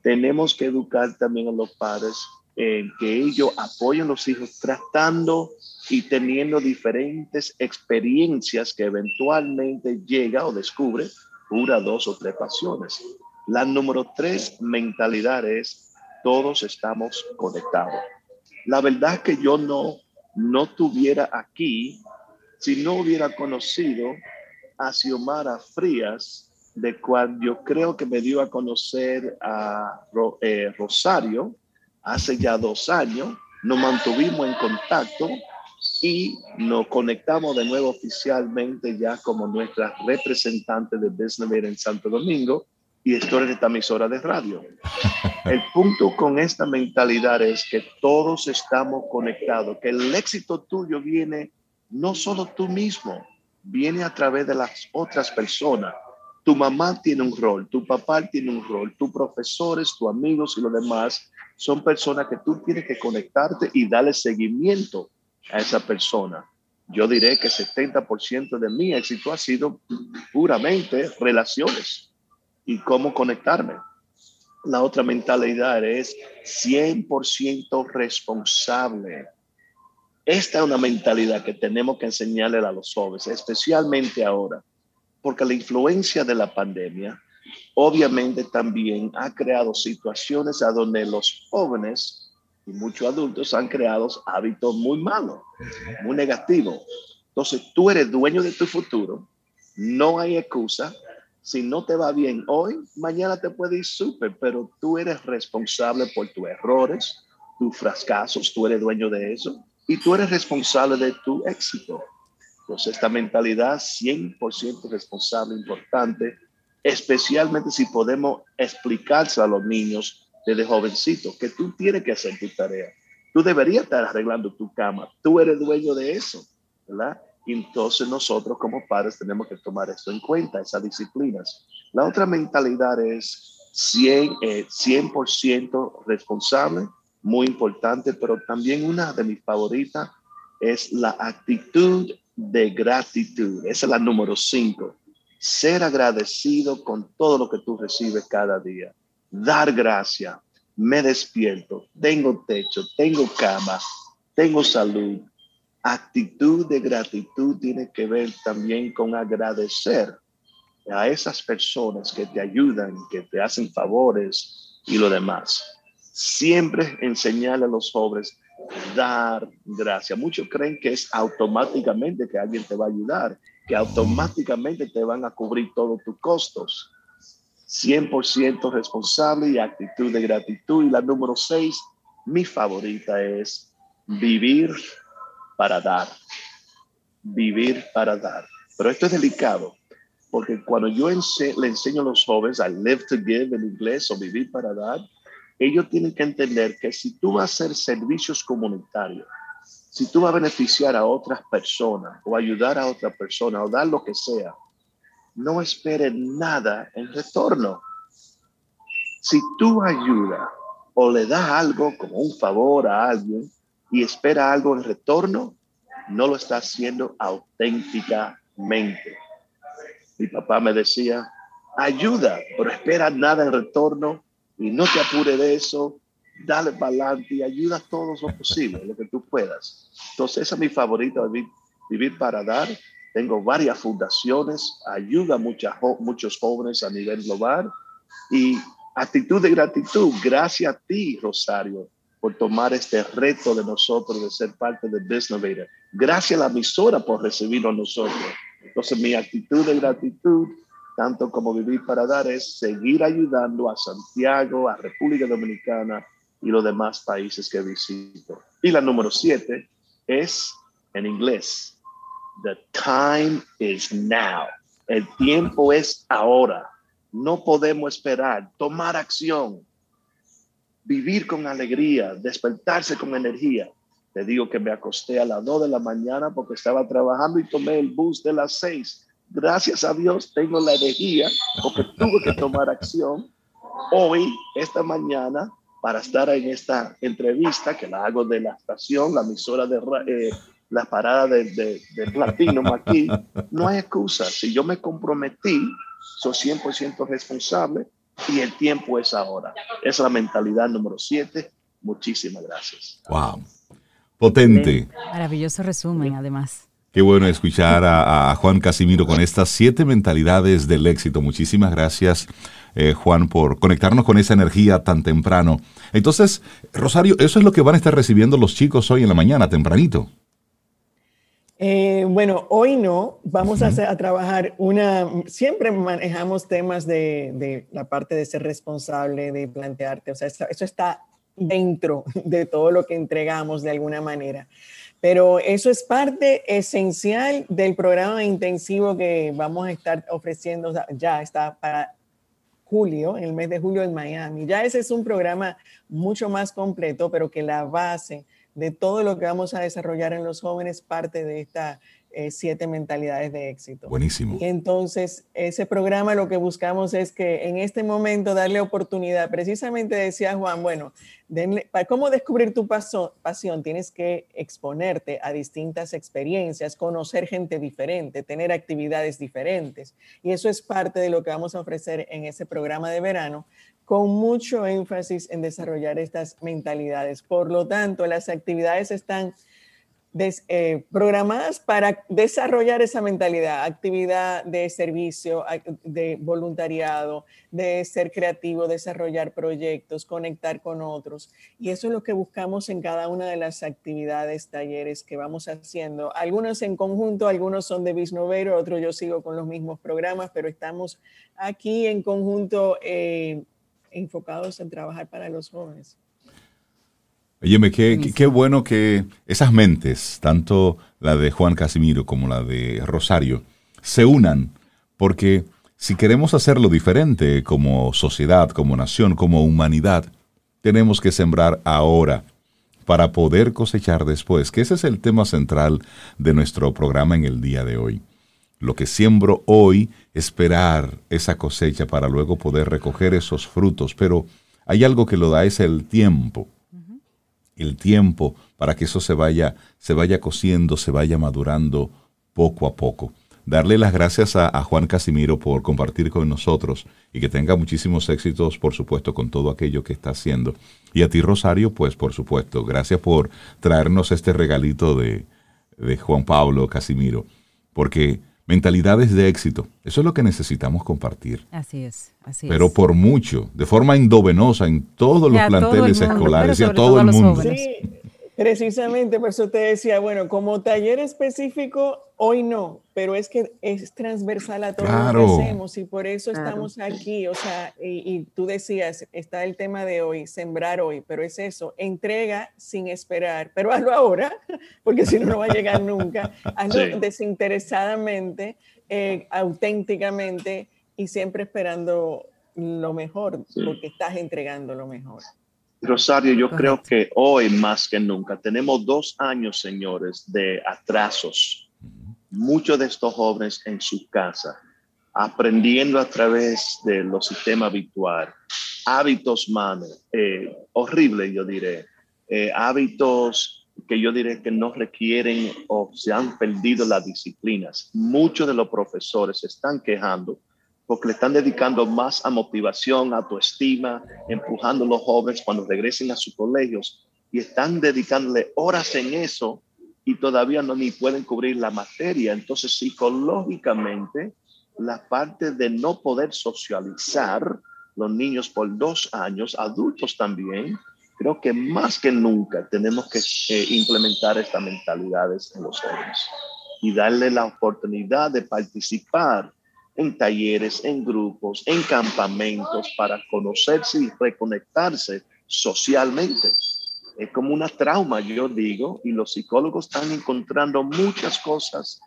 Tenemos que educar también a los padres en que ellos apoyen a los hijos tratando y teniendo diferentes experiencias que eventualmente llega o descubre una, dos o tres pasiones. La número tres mentalidad es todos estamos conectados. La verdad que yo no, no tuviera aquí si no hubiera conocido a Xiomara Frías de cual yo creo que me dio a conocer a eh, Rosario hace ya dos años. Nos mantuvimos en contacto y nos conectamos de nuevo oficialmente ya como nuestra representante de Business en Santo Domingo y estoy en esta emisora de radio. El punto con esta mentalidad es que todos estamos conectados, que el éxito tuyo viene no solo tú mismo, viene a través de las otras personas tu mamá tiene un rol, tu papá tiene un rol, tus profesores, tus amigos y los demás son personas que tú tienes que conectarte y darle seguimiento a esa persona. Yo diré que 70% de mi éxito ha sido puramente relaciones y cómo conectarme. La otra mentalidad es 100% responsable. Esta es una mentalidad que tenemos que enseñarle a los jóvenes, especialmente ahora porque la influencia de la pandemia obviamente también ha creado situaciones a donde los jóvenes y muchos adultos han creado hábitos muy malos, muy negativos. Entonces tú eres dueño de tu futuro, no hay excusa. Si no te va bien hoy, mañana te puede ir súper, pero tú eres responsable por tus errores, tus fracasos, tú eres dueño de eso y tú eres responsable de tu éxito. Entonces, esta mentalidad 100% responsable, importante, especialmente si podemos explicárselo a los niños desde jovencitos, que tú tienes que hacer tu tarea. Tú deberías estar arreglando tu cama. Tú eres dueño de eso, ¿verdad? Entonces nosotros como padres tenemos que tomar esto en cuenta, esas disciplinas. La otra mentalidad es 100, 100% eh, responsable, muy importante, pero también una de mis favoritas es la actitud de gratitud. Esa es la número cinco. Ser agradecido con todo lo que tú recibes cada día. Dar gracia. Me despierto, tengo techo, tengo cama, tengo salud. Actitud de gratitud tiene que ver también con agradecer a esas personas que te ayudan, que te hacen favores y lo demás. Siempre enseñarle a los jóvenes dar gracias. Muchos creen que es automáticamente que alguien te va a ayudar, que automáticamente te van a cubrir todos tus costos. 100% responsable y actitud de gratitud. Y la número seis, mi favorita es vivir para dar. Vivir para dar. Pero esto es delicado, porque cuando yo le enseño a los jóvenes a live to give en inglés o vivir para dar, ellos tienen que entender que si tú vas a hacer servicios comunitarios, si tú vas a beneficiar a otras personas o ayudar a otra persona o dar lo que sea, no esperes nada en retorno. Si tú ayudas o le das algo como un favor a alguien y espera algo en retorno, no lo está haciendo auténticamente. Mi papá me decía, ayuda, pero espera nada en retorno y no te apure de eso, dale para adelante y ayuda todo lo posible, lo que tú puedas. Entonces, esa es mi favorita, Vivir para Dar. Tengo varias fundaciones, ayuda a muchos jóvenes a nivel global y actitud de gratitud. Gracias a ti, Rosario, por tomar este reto de nosotros de ser parte de Business Gracias a la emisora por recibirnos nosotros. Entonces, mi actitud de gratitud, tanto como vivir para dar, es seguir ayudando a Santiago, a República Dominicana y los demás países que visito. Y la número siete es en inglés. The time is now. El tiempo es ahora. No podemos esperar. Tomar acción. Vivir con alegría. Despertarse con energía. Te digo que me acosté a las 2 de la mañana porque estaba trabajando y tomé el bus de las 6. Gracias a Dios tengo la energía porque tuve que tomar acción. Hoy, esta mañana, para estar en esta entrevista que la hago de la estación, la emisora de eh, la parada de, de, de Platinum aquí, no hay excusa. Si yo me comprometí, soy 100% responsable y el tiempo es ahora. Esa es la mentalidad número 7. Muchísimas gracias. Wow. Potente. Maravilloso resumen, además. Qué bueno escuchar a, Juan Casimiro con estas siete mentalidades del éxito. Muchísimas gracias, eh, Juan, por conectarnos con esa energía tan temprano. Entonces, Rosario, eso es lo que van a estar recibiendo los chicos hoy en la mañana, tempranito. Eh, bueno, hoy no, vamos a, a, trabajar una, siempre manejamos temas de, de, la parte de ser responsable, de plantearte, o sea, eso, eso está dentro de todo lo que entregamos de alguna manera. Pero eso es parte esencial del programa intensivo que vamos a estar ofreciendo, ya está para julio, en el mes de julio en Miami. Ya ese es un programa mucho más completo, pero que la base de todo lo que vamos a desarrollar en los jóvenes parte de esta eh, siete mentalidades de éxito. Buenísimo. Y entonces, ese programa lo que buscamos es que en este momento darle oportunidad, precisamente decía Juan, bueno, para cómo descubrir tu pasión, tienes que exponerte a distintas experiencias, conocer gente diferente, tener actividades diferentes. Y eso es parte de lo que vamos a ofrecer en ese programa de verano, con mucho énfasis en desarrollar estas mentalidades. Por lo tanto, las actividades están eh, programadas para desarrollar esa mentalidad, actividad de servicio, de voluntariado, de ser creativo, desarrollar proyectos, conectar con otros. Y eso es lo que buscamos en cada una de las actividades, talleres que vamos haciendo. Algunos en conjunto, algunos son de Bisnovero, otros yo sigo con los mismos programas, pero estamos aquí en conjunto eh, enfocados en trabajar para los jóvenes. Óyeme, qué, qué, bueno que esas mentes, tanto la de Juan Casimiro como la de Rosario, se unan, porque si queremos hacerlo diferente como sociedad, como nación, como humanidad, tenemos que sembrar ahora para poder cosechar después, que ese es el tema central de nuestro programa en el día de hoy. Lo que siembro hoy, esperar esa cosecha para luego poder recoger esos frutos, pero hay algo que lo da, es el tiempo el tiempo para que eso se vaya, se vaya cociendo, se vaya madurando poco a poco. Darle las gracias a, Juan Casimiro por compartir con nosotros y que tenga muchísimos éxitos, por supuesto, con todo aquello que está haciendo. Y a ti, Rosario, pues por supuesto, gracias por traernos este regalito de, de Juan Pablo Casimiro, porque mentalidades de éxito. Eso es lo que necesitamos compartir. Así es, así Pero por mucho, de forma indovenosa en todos los planteles escolares y a todo, el mundo. Precisamente, por eso te decía, bueno, como taller específico, hoy no, pero es que es transversal a todo lo que hacemos y por eso estamos aquí. O sea, y, tú decías, está el tema de hoy, sembrar hoy, pero es eso, entrega sin esperar, pero hazlo ahora, porque si no, no va a llegar nunca. Hazlo desinteresadamente, eh, auténticamente y siempre esperando lo mejor, porque estás entregando lo mejor. Rosario, yo creo que hoy más que nunca tenemos dos años, señores, de atrasos. Muchos de estos jóvenes en su casa, aprendiendo a través de los sistemas habituales, hábitos manos, eh, horribles, yo diré, eh, hábitos que yo diré que no requieren o se han perdido las disciplinas. Muchos de los profesores se están quejando porque le están dedicando más a motivación, autoestima, empujando a los jóvenes cuando regresen a sus colegios y están dedicándole horas en eso y todavía no ni pueden cubrir la materia. Entonces, psicológicamente, la parte de no poder socializar los niños por dos años, adultos también, creo que más que nunca tenemos que eh, implementar estas mentalidades en los jóvenes y darle la oportunidad de participar en talleres, en grupos, en campamentos para conocerse y reconectarse socialmente. Es como una trauma, yo digo, y los psicólogos están encontrando muchas cosas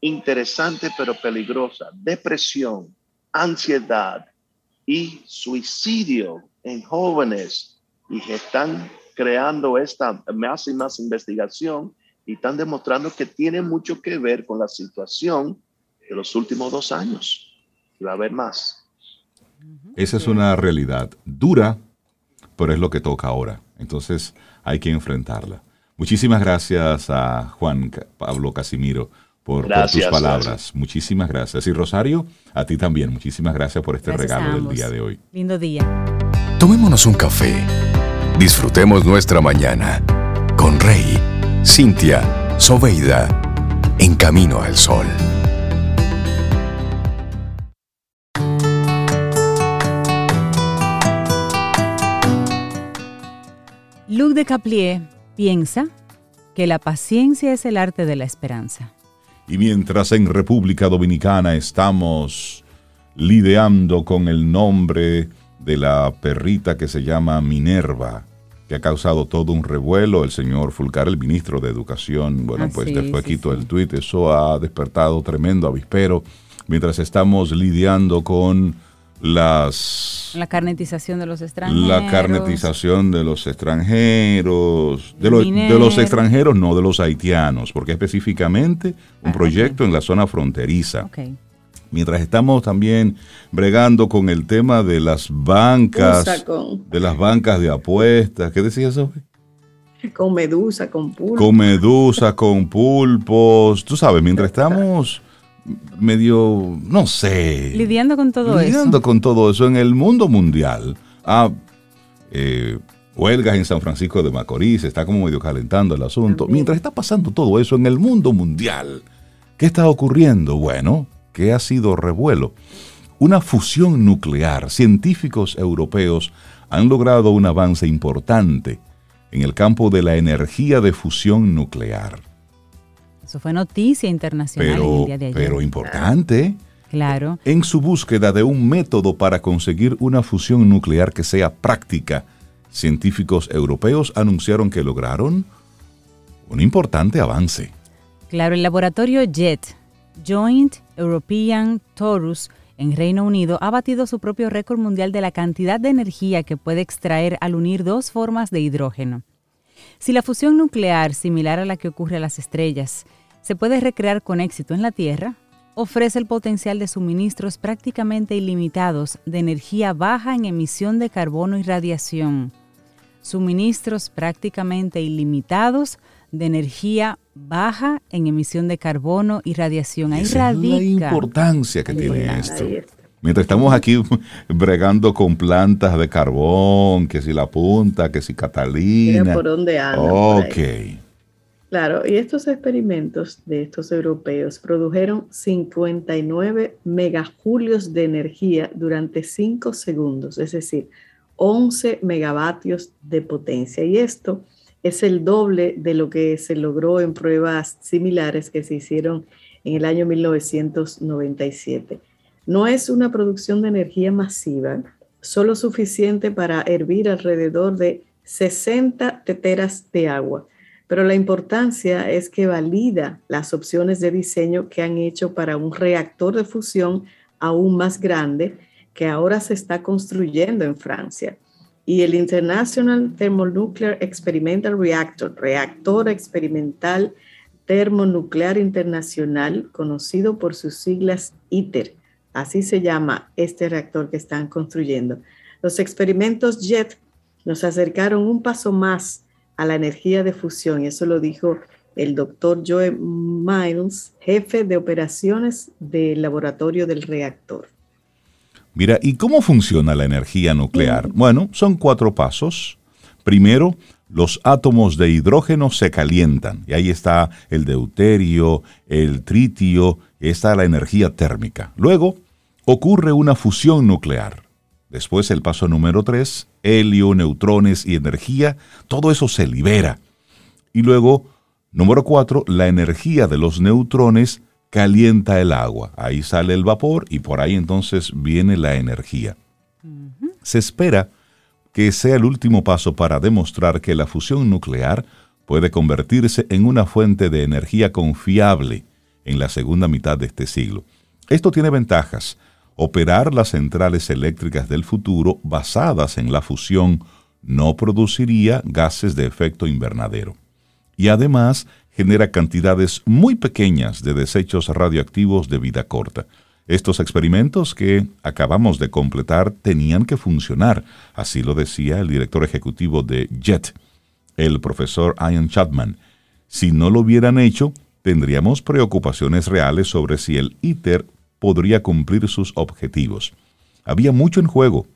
interesantes pero peligrosas. Depresión, ansiedad y suicidio en jóvenes y están creando esta más y más investigación y están demostrando que tiene mucho que ver con la situación de los últimos dos años. Y va a haber más. Esa es una realidad dura, pero es lo que toca ahora. Entonces hay que enfrentarla. Muchísimas gracias a Juan Pablo Casimiro por, tus palabras. Muchísimas gracias. Y Rosario, a ti también. Muchísimas gracias por este regalo del día de hoy. Lindo día. Tomémonos un café. Disfrutemos nuestra mañana con Rey, Cintia, Soveida, en camino al sol. Luc de Caplier piensa que la paciencia es el arte de la esperanza. Y mientras en República Dominicana estamos lidiando con el nombre de la perrita que se llama Minerva, que ha causado todo un revuelo, el señor Fulcar, el ministro de Educación, bueno, ah, pues después quitó el tuit, eso ha despertado tremendo avispero, mientras estamos lidiando con las... La carnetización de los extranjeros. La carnetización de los extranjeros. De, de los extranjeros, no de los haitianos, porque específicamente un ah, proyecto en la zona fronteriza. Mientras estamos también bregando con el tema de las bancas, de las bancas de apuestas. ¿Qué decías, Sophie? Con medusa, con pulpos. Con medusa, con pulpos. Tú sabes, mientras estamos medio, no sé. Lidiando con todo eso. Lidiando con todo eso en el mundo mundial. Ah, eh, huelgas en San Francisco de Macorís, está como medio calentando el asunto. Mientras está pasando todo eso en el mundo mundial, ¿qué está ocurriendo? Bueno, ¿qué ha sido revuelo? Una fusión nuclear. Científicos europeos han logrado un avance importante en el campo de la energía de fusión nuclear. Eso fue noticia internacional pero, el día de ayer. Pero importante. Claro. En su búsqueda de un método para conseguir una fusión nuclear que sea práctica, científicos europeos anunciaron que lograron un importante avance. Claro, el laboratorio JET, Joint European Torus, en Reino Unido, ha batido su propio récord mundial de la cantidad de energía que puede extraer al unir dos formas de hidrógeno. Si la fusión nuclear, similar a la que ocurre a las estrellas, se puede recrear con éxito en la Tierra, ofrece el potencial de suministros prácticamente ilimitados de energía baja en emisión de carbono y radiación. Suministros prácticamente ilimitados de energía baja en emisión de carbono y radiación. Ahí Esa radica la importancia que tiene esto. Mientras estamos aquí bregando con plantas de carbón, que si la punta, que si Catalina. Mira por dónde anda. Ok. Claro, y estos experimentos de estos europeos produjeron 59 megajulios de energía durante 5 segundos, es decir, 11 megavatios de potencia. Y esto es el doble de lo que se logró en pruebas similares que se hicieron en el año 1997. No es una producción de energía masiva, solo suficiente para hervir alrededor de 60 teteras de agua pero la importancia es que valida las opciones de diseño que han hecho para un reactor de fusión aún más grande que ahora se está construyendo en Francia. Y el International Thermonuclear Experimental Reactor, reactor experimental termonuclear internacional, conocido por sus siglas ITER, así se llama este reactor que están construyendo. Los experimentos JET nos acercaron un paso más a la energía de fusión. Y eso lo dijo el doctor Joe Miles, jefe de operaciones del laboratorio del reactor. Mira, ¿y cómo funciona la energía nuclear? Bueno, son cuatro pasos. Primero, los átomos de hidrógeno se calientan. Y ahí está el deuterio, el tritio, está la energía térmica. Luego ocurre una fusión nuclear. Después el paso número 3, helio, neutrones y energía, todo eso se libera. Y luego, número 4, la energía de los neutrones calienta el agua. Ahí sale el vapor y por ahí entonces viene la energía. Se espera que sea el último paso para demostrar que la fusión nuclear puede convertirse en una fuente de energía confiable en la segunda mitad de este siglo. Esto tiene ventajas. Operar las centrales eléctricas del futuro basadas en la fusión no produciría gases de efecto invernadero. Y además genera cantidades muy pequeñas de desechos radioactivos de vida corta. Estos experimentos que acabamos de completar tenían que funcionar, así lo decía el director ejecutivo de JET, el profesor Ian Chapman. Si no lo hubieran hecho, tendríamos preocupaciones reales sobre si el ITER podría cumplir sus objetivos. Había mucho en juego,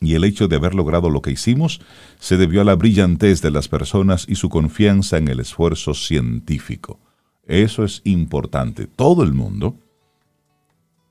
y el hecho de haber logrado lo que hicimos se debió a la brillantez de las personas y su confianza en el esfuerzo científico. Eso es importante. Todo el mundo,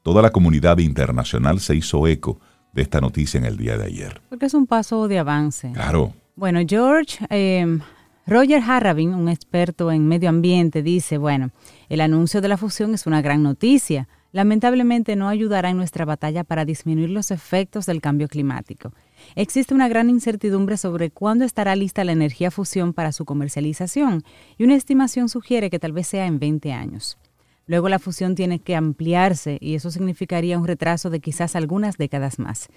toda la comunidad internacional se hizo eco de esta noticia en el día de ayer. Porque es un paso de avance. Claro. Bueno, George, eh, Roger Harrabin, un experto en medio ambiente, dice, bueno, el anuncio de la fusión es una gran noticia lamentablemente no ayudará en nuestra batalla para disminuir los efectos del cambio climático. Existe una gran incertidumbre sobre cuándo estará lista la energía fusión para su comercialización y una estimación sugiere que tal vez sea en 20 años. Luego la fusión tiene que ampliarse y eso significaría un retraso de quizás algunas décadas más.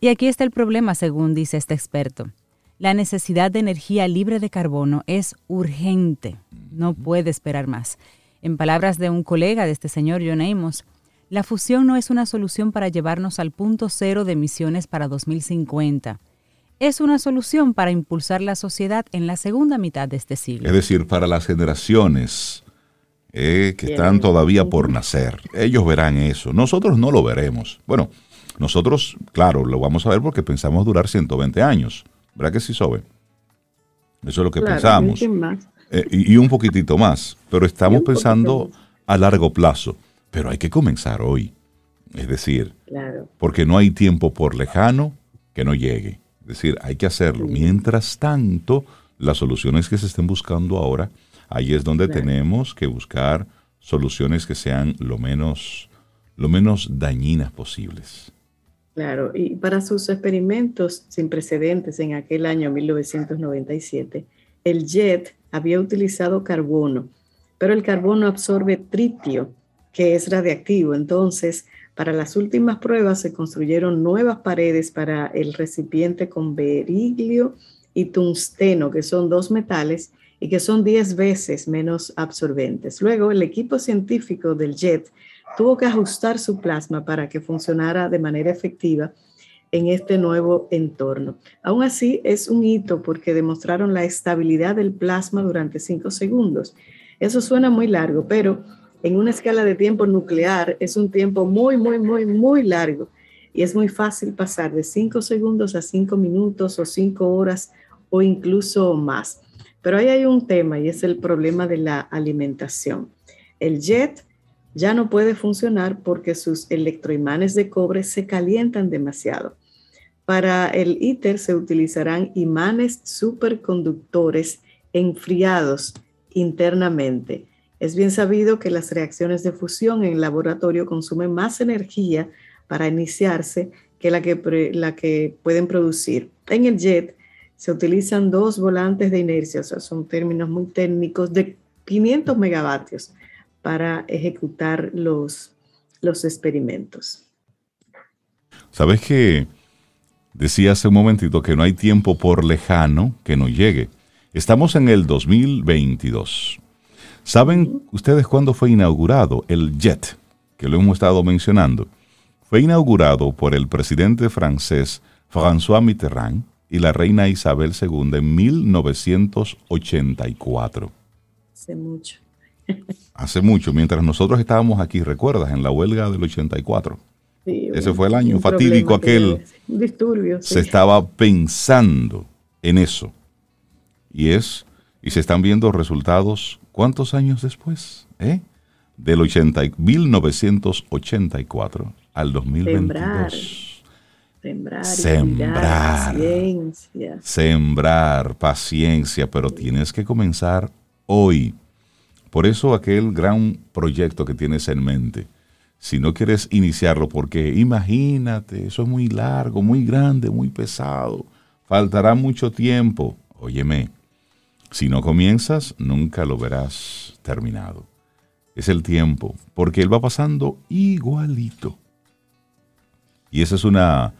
Y aquí está el problema, según dice este experto. La necesidad de energía libre de carbono es urgente, no puede esperar más. En palabras de un colega de este señor John Amos, la fusión no es una solución para llevarnos al punto cero de emisiones para 2050. Es una solución para impulsar la sociedad en la segunda mitad de este siglo. Es decir, para las generaciones eh, que están todavía por nacer. Ellos verán eso. Nosotros no lo veremos. Bueno, nosotros, claro, lo vamos a ver porque pensamos durar 120 años. ¿Verdad que sí, Sobe? Eso es lo que pensamos. Eh, y, un poquitito más. Pero estamos pensando a largo plazo pero hay que comenzar hoy. Es decir, porque no hay tiempo por lejano que no llegue. Es decir, hay que hacerlo. Mientras tanto, las soluciones que se estén buscando ahora, ahí es donde tenemos que buscar soluciones que sean lo menos, lo menos dañinas posibles. Claro, y para sus experimentos sin precedentes en aquel año 1997, el JET había utilizado carbono, pero el carbono absorbe tritio, que es radiactivo. Entonces, para las últimas pruebas se construyeron nuevas paredes para el recipiente con beriglio y tungsteno, que son dos metales y que son 10 veces menos absorbentes. Luego, el equipo científico del JET tuvo que ajustar su plasma para que funcionara de manera efectiva en este nuevo entorno. Aún así, es un hito porque demostraron la estabilidad del plasma durante 5 segundos. Eso suena muy largo, pero en una escala de tiempo nuclear es un tiempo muy, muy, muy, muy largo y es muy fácil pasar de 5 segundos a 5 minutos o 5 horas o incluso más. Pero ahí hay un tema y es el problema de la alimentación. El jet ya no puede funcionar porque sus electroimanes de cobre se calientan demasiado. Para el ITER se utilizarán imanes superconductores enfriados internamente es bien sabido que las reacciones de fusión en el laboratorio consumen más energía para iniciarse que la que, la que pueden producir. En el JET se utilizan dos volantes de inercia, o sea, son términos muy técnicos, de 500 megavatios para ejecutar los, los experimentos. ¿Sabes que decía hace un momentito que no hay tiempo por lejano que no llegue? Estamos en el 2022. ¿Saben ustedes cuándo fue inaugurado el JET, que lo hemos estado mencionando? Fue inaugurado por el presidente francés François Mitterrand y la reina Isabel II en 1984. Hace mucho. Hace mucho, mientras nosotros estábamos aquí, ¿recuerdas? En la huelga del 84. Ese fue el año fatídico aquel. disturbio. Se estaba pensando en eso. Y es, y se están viendo resultados, ¿cuántos años después? ¿Eh? Del 80, 1984 al 2022. Sembrar, sembrar, paciencia. Sembrar, paciencia, pero tienes que comenzar hoy. Por eso aquel gran proyecto que tienes en mente, si no quieres iniciarlo, porque imagínate, eso es muy largo, muy grande, muy pesado, faltará mucho tiempo. Óyeme, si no comienzas, nunca lo verás terminado. Es el tiempo, porque él va pasando igualito. Y esa es una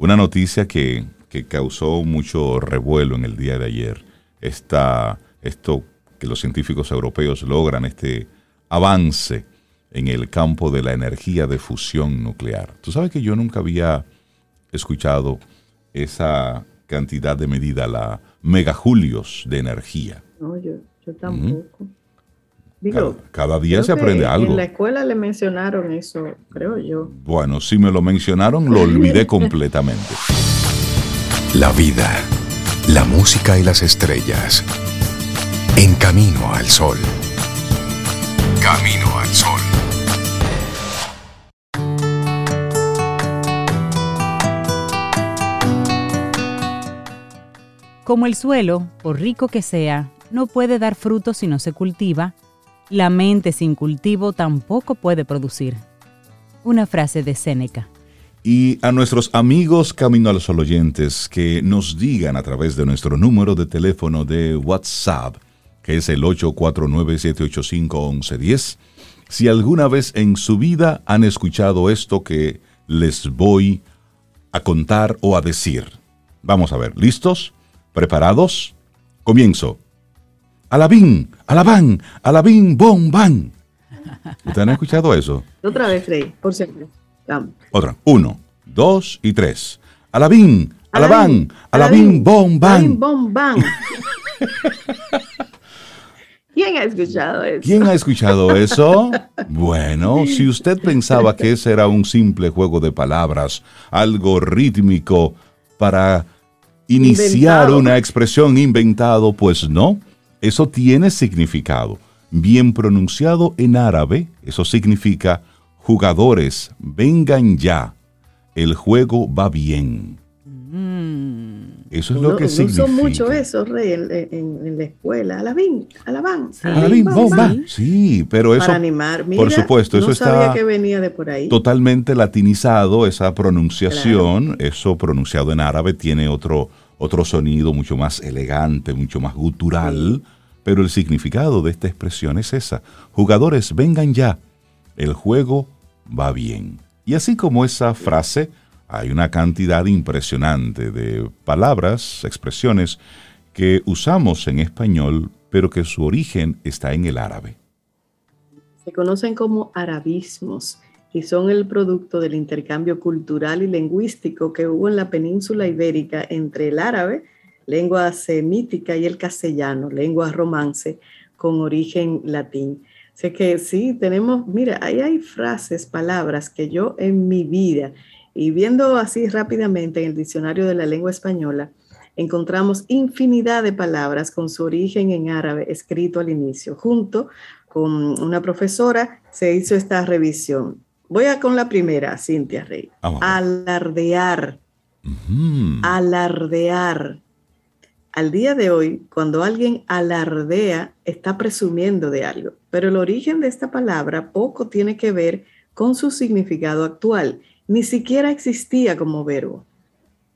una noticia que, causó mucho revuelo en el día de ayer. Esta, esto que los científicos europeos logran, este avance en el campo de la energía de fusión nuclear. Tú sabes que yo nunca había escuchado esa cantidad de medida, la megajulios de energía. No, yo, tampoco cada, día se aprende algo. En la escuela le mencionaron eso, creo yo. Bueno, si me lo mencionaron, lo olvidé completamente. La vida, la música y las estrellas. En camino al sol. Camino Como el suelo, por rico que sea, no puede dar fruto si no se cultiva, la mente sin cultivo tampoco puede producir. Una frase de Séneca. Y a nuestros amigos Camino a los oyentes que nos digan a través de nuestro número de teléfono de WhatsApp, que es el 849-785-1110, si alguna vez en su vida han escuchado esto que les voy a contar o a decir. Vamos a ver, ¿listos? ¿Preparados? Comienzo. Alabín, alabán, alabín, bom, ban. ¿Ustedes han escuchado eso? Otra vez, Rey, por cierto. Otra. Uno, dos y tres. Alabín, alabán, alabín, bom, ban. bom, ban. ¿Quién ha escuchado eso? ¿Quién ha escuchado eso? Bueno, si usted pensaba que ese era un simple juego de palabras, algo rítmico para iniciar una expresión inventado, pues no. Eso tiene significado. Bien pronunciado en árabe, eso significa jugadores, vengan ya. El juego va bien. Mm. Eso es lo que significa. Uso mucho eso, Rey, en, la escuela. Alabín, alabán. Sí, alabín, bomba. Sí, pero eso. Para animar. por supuesto, eso está. que venía de por ahí. Totalmente latinizado, esa pronunciación. Eso pronunciado en árabe tiene otro otro sonido mucho más elegante, mucho más gutural, pero el significado de esta expresión es esa. Jugadores, vengan ya, el juego va bien. Y así como esa frase, hay una cantidad impresionante de palabras, expresiones que usamos en español, pero que su origen está en el árabe. Se conocen como arabismos y son el producto del intercambio cultural y lingüístico que hubo en la península ibérica entre el árabe, lengua semítica, y el castellano, lengua romance con origen latín. Sé que sí, tenemos, mira, ahí hay frases, palabras que yo en mi vida, y viendo así rápidamente en el diccionario de la lengua española, encontramos infinidad de palabras con su origen en árabe escrito al inicio. Junto con una profesora se hizo esta revisión. Voy a con la primera, Cintia Rey. Alardear. Alardear. Al día de hoy, cuando alguien alardea, está presumiendo de algo, pero el origen de esta palabra poco tiene que ver con su significado actual, ni siquiera existía como verbo.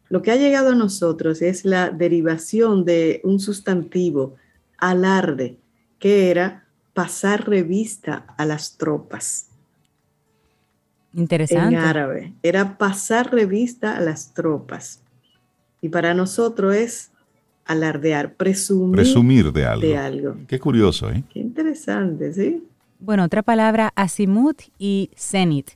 Lo que ha llegado a nosotros es la derivación de un sustantivo, alarde, que era pasar revista a las tropas. Interesante. En árabe. Era pasar revista a las tropas. Y para nosotros es alardear, presumir, presumir de, algo. Qué curioso, ¿eh? Qué interesante, ¿sí? Bueno, otra palabra, azimut y zenit.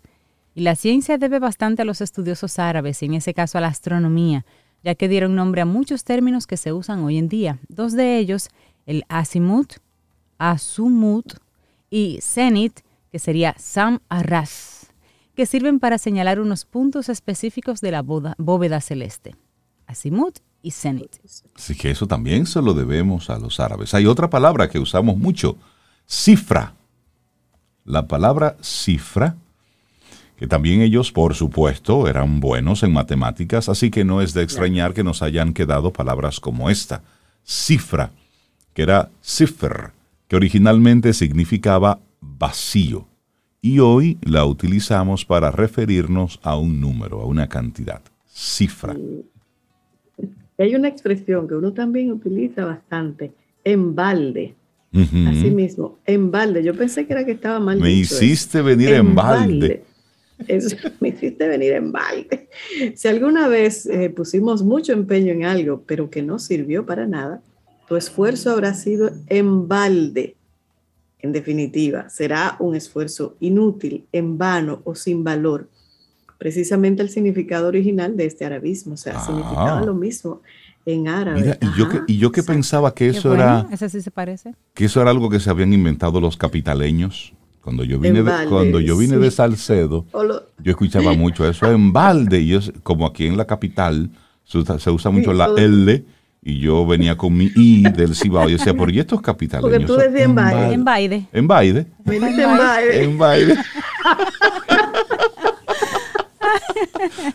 Y la ciencia debe bastante a los estudiosos árabes, y en ese caso a la astronomía, ya que dieron nombre a muchos términos que se usan hoy en día. Dos de ellos, el azimut, azumut y zenit, que sería sam arras que sirven para señalar unos puntos específicos de la bóveda celeste. Azimut y cenit. Así que eso también se lo debemos a los árabes. Hay otra palabra que usamos mucho, cifra. La palabra cifra, que también ellos, por supuesto, eran buenos en matemáticas, así que no es de extrañar que nos hayan quedado palabras como esta, cifra, que era cifr, que originalmente significaba vacío, y hoy la utilizamos para referirnos a un número, a una cantidad, cifra. Hay una expresión que uno también utiliza bastante, en balde. Así mismo, en balde. Yo pensé que era que estaba mal. Me hiciste venir en, balde. me hiciste venir en balde. Si alguna vez eh, pusimos mucho empeño en algo, pero que no sirvió para nada, tu esfuerzo habrá sido en balde. En definitiva, será un esfuerzo inútil, en vano o sin valor. Precisamente el significado original de este arabismo, o sea, ah. significaba lo mismo en árabe. y, yo que, y yo que pensaba que eso era... Ese sí se parece. Que eso era algo que se habían inventado los capitaleños. Cuando yo vine, de, cuando yo vine de Salcedo, yo escuchaba mucho eso en balde. Y es como aquí en la capital se usa, mucho la L y yo venía con mi I del Cibao y decía, ¿por qué estos capitaleños? Porque tú decías en baile. En baile. En baile. En baile. En baile.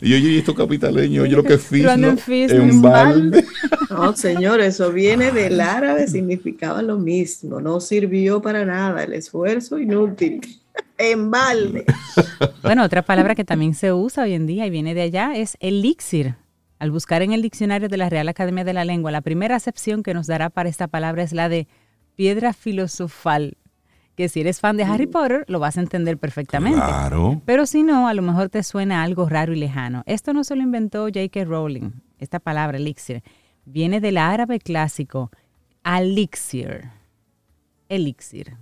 y yo, y estos capitaleños, yo lo que fiz, en balde. No, señor, eso viene del árabe, significaba lo mismo. No sirvió para nada, el esfuerzo inútil. En balde. Bueno, otra palabra que también se usa hoy en día y viene de allá es elixir. Al buscar en el diccionario de la Real Academia de la Lengua, la primera acepción que nos dará para esta palabra es la de piedra filosofal, que si eres fan de Harry mm. Potter lo vas a entender perfectamente. Claro. Pero si no, a lo mejor te suena algo raro y lejano. Esto no se lo inventó J.K. Rowling, esta palabra elixir. Viene del árabe clásico, elixir. Elixir.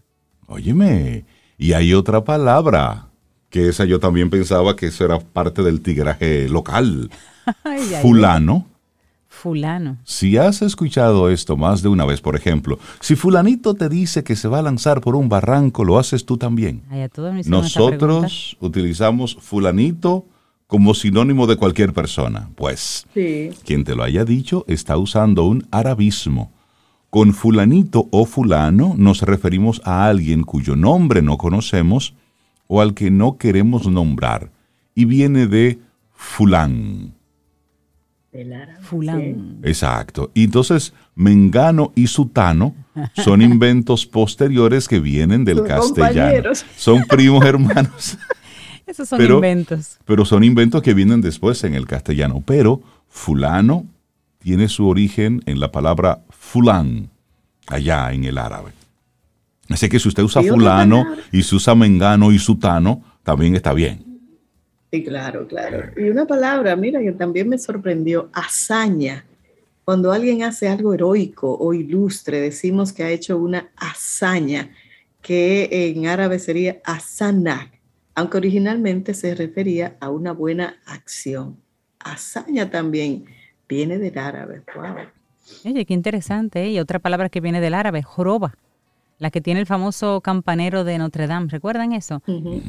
Óyeme, y hay otra palabra, que esa yo también pensaba que eso era parte del tigraje local. fulano. Fulano. Si has escuchado esto más de una vez, por ejemplo, si fulanito te dice que se va a lanzar por un barranco, lo haces tú también. Nosotros utilizamos fulanito como sinónimo de cualquier persona. Pues, quien te lo haya dicho está usando un arabismo. Con fulanito o fulano nos referimos a alguien cuyo nombre no conocemos o al que no queremos nombrar, y viene de fulán. Fulán. Exacto. Y entonces, Mengano y Sutano son inventos posteriores que vienen del castellano. Son primos hermanos. Esos son inventos. Pero son inventos que vienen después en el castellano. Pero fulano tiene su origen en la palabra fulán, allá en el árabe. Así que si usted usa fulano y si usa mengano y sutano, también está bien. Sí, claro, claro. Y una palabra, mira, que también me sorprendió, hazaña. Cuando alguien hace algo heroico o ilustre, decimos que ha hecho una hazaña, que en árabe sería asana, aunque originalmente se refería a una buena acción. Hazaña también viene del árabe. Wow. Oye, qué interesante. ¿eh? Y otra palabra que viene del árabe, joroba la que tiene el famoso campanero de Notre Dame, ¿recuerdan eso?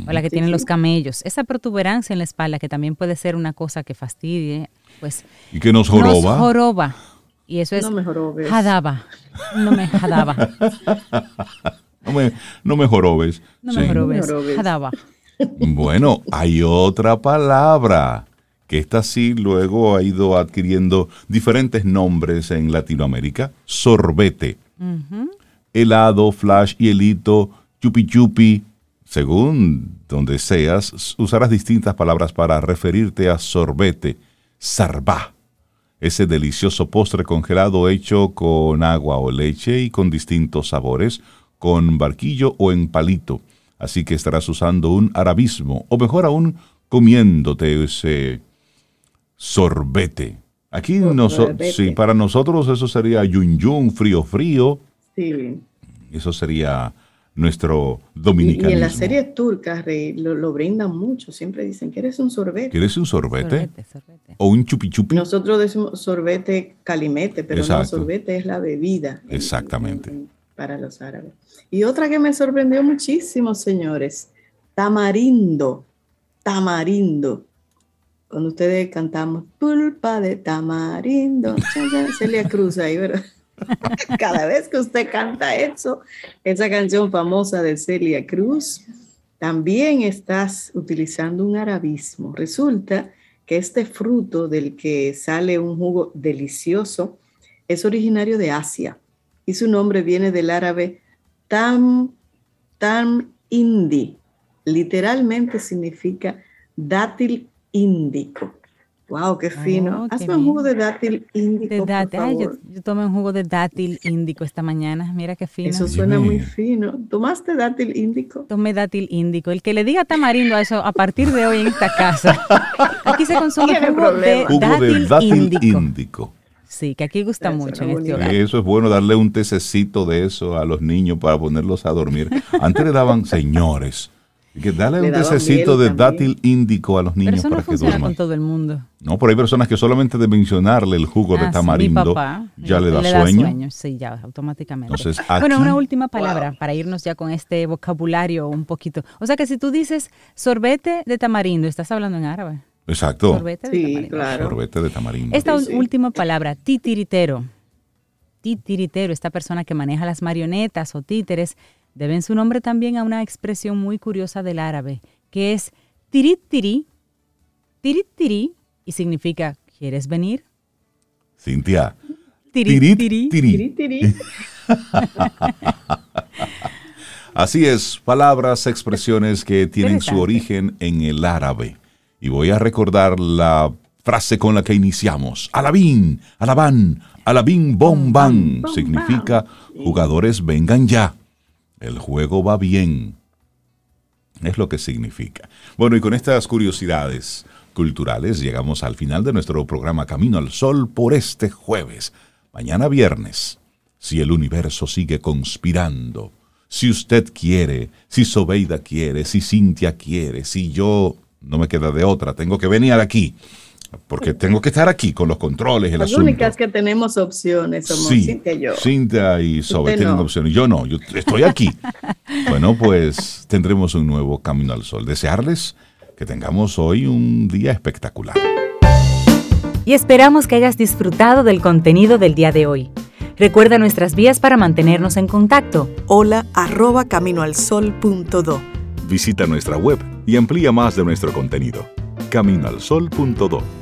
O la que tiene los camellos. Esa protuberancia en la espalda, que también puede ser una cosa que fastidie, pues... ¿Y que nos joroba? Nos joroba. Y eso es... No me jorobes. Jadaba. No me jadaba. no, me, no me jorobes. No me jorobes. Jadaba. Bueno, hay otra palabra que esta sí luego ha ido adquiriendo diferentes nombres en Latinoamérica. Sorbete helado, flash, hielito, chupi chupi. Según donde seas, usarás distintas palabras para referirte a sorbete, sarbá, ese delicioso postre congelado hecho con agua o leche y con distintos sabores, con barquillo o en palito. Así que estarás usando un arabismo, o mejor aún, comiéndote ese sorbete. Aquí sí, para nosotros eso sería yun yun, frío frío, Sí. Eso sería nuestro dominicanismo. Y, en las series turcas lo, brindan mucho, siempre dicen, ¿quieres un sorbete? ¿Quieres un sorbete? O un chupi chupi. Nosotros decimos sorbete calimete, pero no, sorbete es la bebida. Exactamente. para los árabes. Y otra que me sorprendió muchísimo, señores, tamarindo, tamarindo. cuando ustedes cantamos pulpa de tamarindo, Celia Cruz ahí, ¿verdad? Cada vez que usted canta eso, esa canción famosa de Celia Cruz, también estás utilizando un arabismo. Resulta que este fruto del que sale un jugo delicioso es originario de Asia y su nombre viene del árabe tam, tam indi. Literalmente significa dátil índico. Wow, qué fino. Oh, Hazme un jugo de dátil índico. por favor. yo, tomé un jugo de dátil índico esta mañana. Mira qué fino. Eso suena muy fino. ¿Tomaste dátil índico? Tomé dátil índico. El que le diga tamarindo a eso a partir de hoy en esta casa. Aquí se consume jugo de, dátil, índico. Sí, que aquí gusta mucho en este hogar. Eso es bueno darle un tececito de eso a los niños para ponerlos a dormir. Antes le daban señores que dale un tececito de dátil índico a los niños pero eso para no funciona con todo el mundo. No, pero hay personas que solamente de mencionarle el jugo de ah, tamarindo ya le, da, sueño. Sí, ya automáticamente. bueno, una última palabra para irnos ya con este vocabulario un poquito. O sea que si tú dices sorbete de tamarindo, estás hablando en árabe. Exacto. Sorbete de sí, tamarindo. claro. Sorbete de tamarindo. Esta última palabra, titiritero. Titiritero, esta persona que maneja las marionetas o títeres deben su nombre también a una expresión muy curiosa del árabe, que es tirit tiri, tirit tiri, y significa ¿quieres venir? Cintia. Tirit tiri. Así es, palabras, expresiones que tienen su origen en el árabe. Y voy a recordar la frase con la que iniciamos. Alabín, alabán, alabín bomban. Significa jugadores vengan ya el juego va bien. Es lo que significa. Bueno, y con estas curiosidades culturales llegamos al final de nuestro programa Camino al Sol por este jueves. Mañana viernes, si el universo sigue conspirando, si usted quiere, si Sobeida quiere, si Cintia quiere, si yo no me queda de otra, tengo que venir aquí porque tengo que estar aquí con los controles, el Las únicas que tenemos opciones somos Cintia y yo. Cintia y Sobe tienen opciones. Yo no, yo estoy aquí. bueno, pues tendremos un nuevo Camino al Sol. Desearles que tengamos hoy un día espectacular. Y esperamos que hayas disfrutado del contenido del día de hoy. Recuerda nuestras vías para mantenernos en contacto. Hola arroba caminoalsol.do. Visita nuestra web y amplía más de nuestro contenido. Caminoalsol.do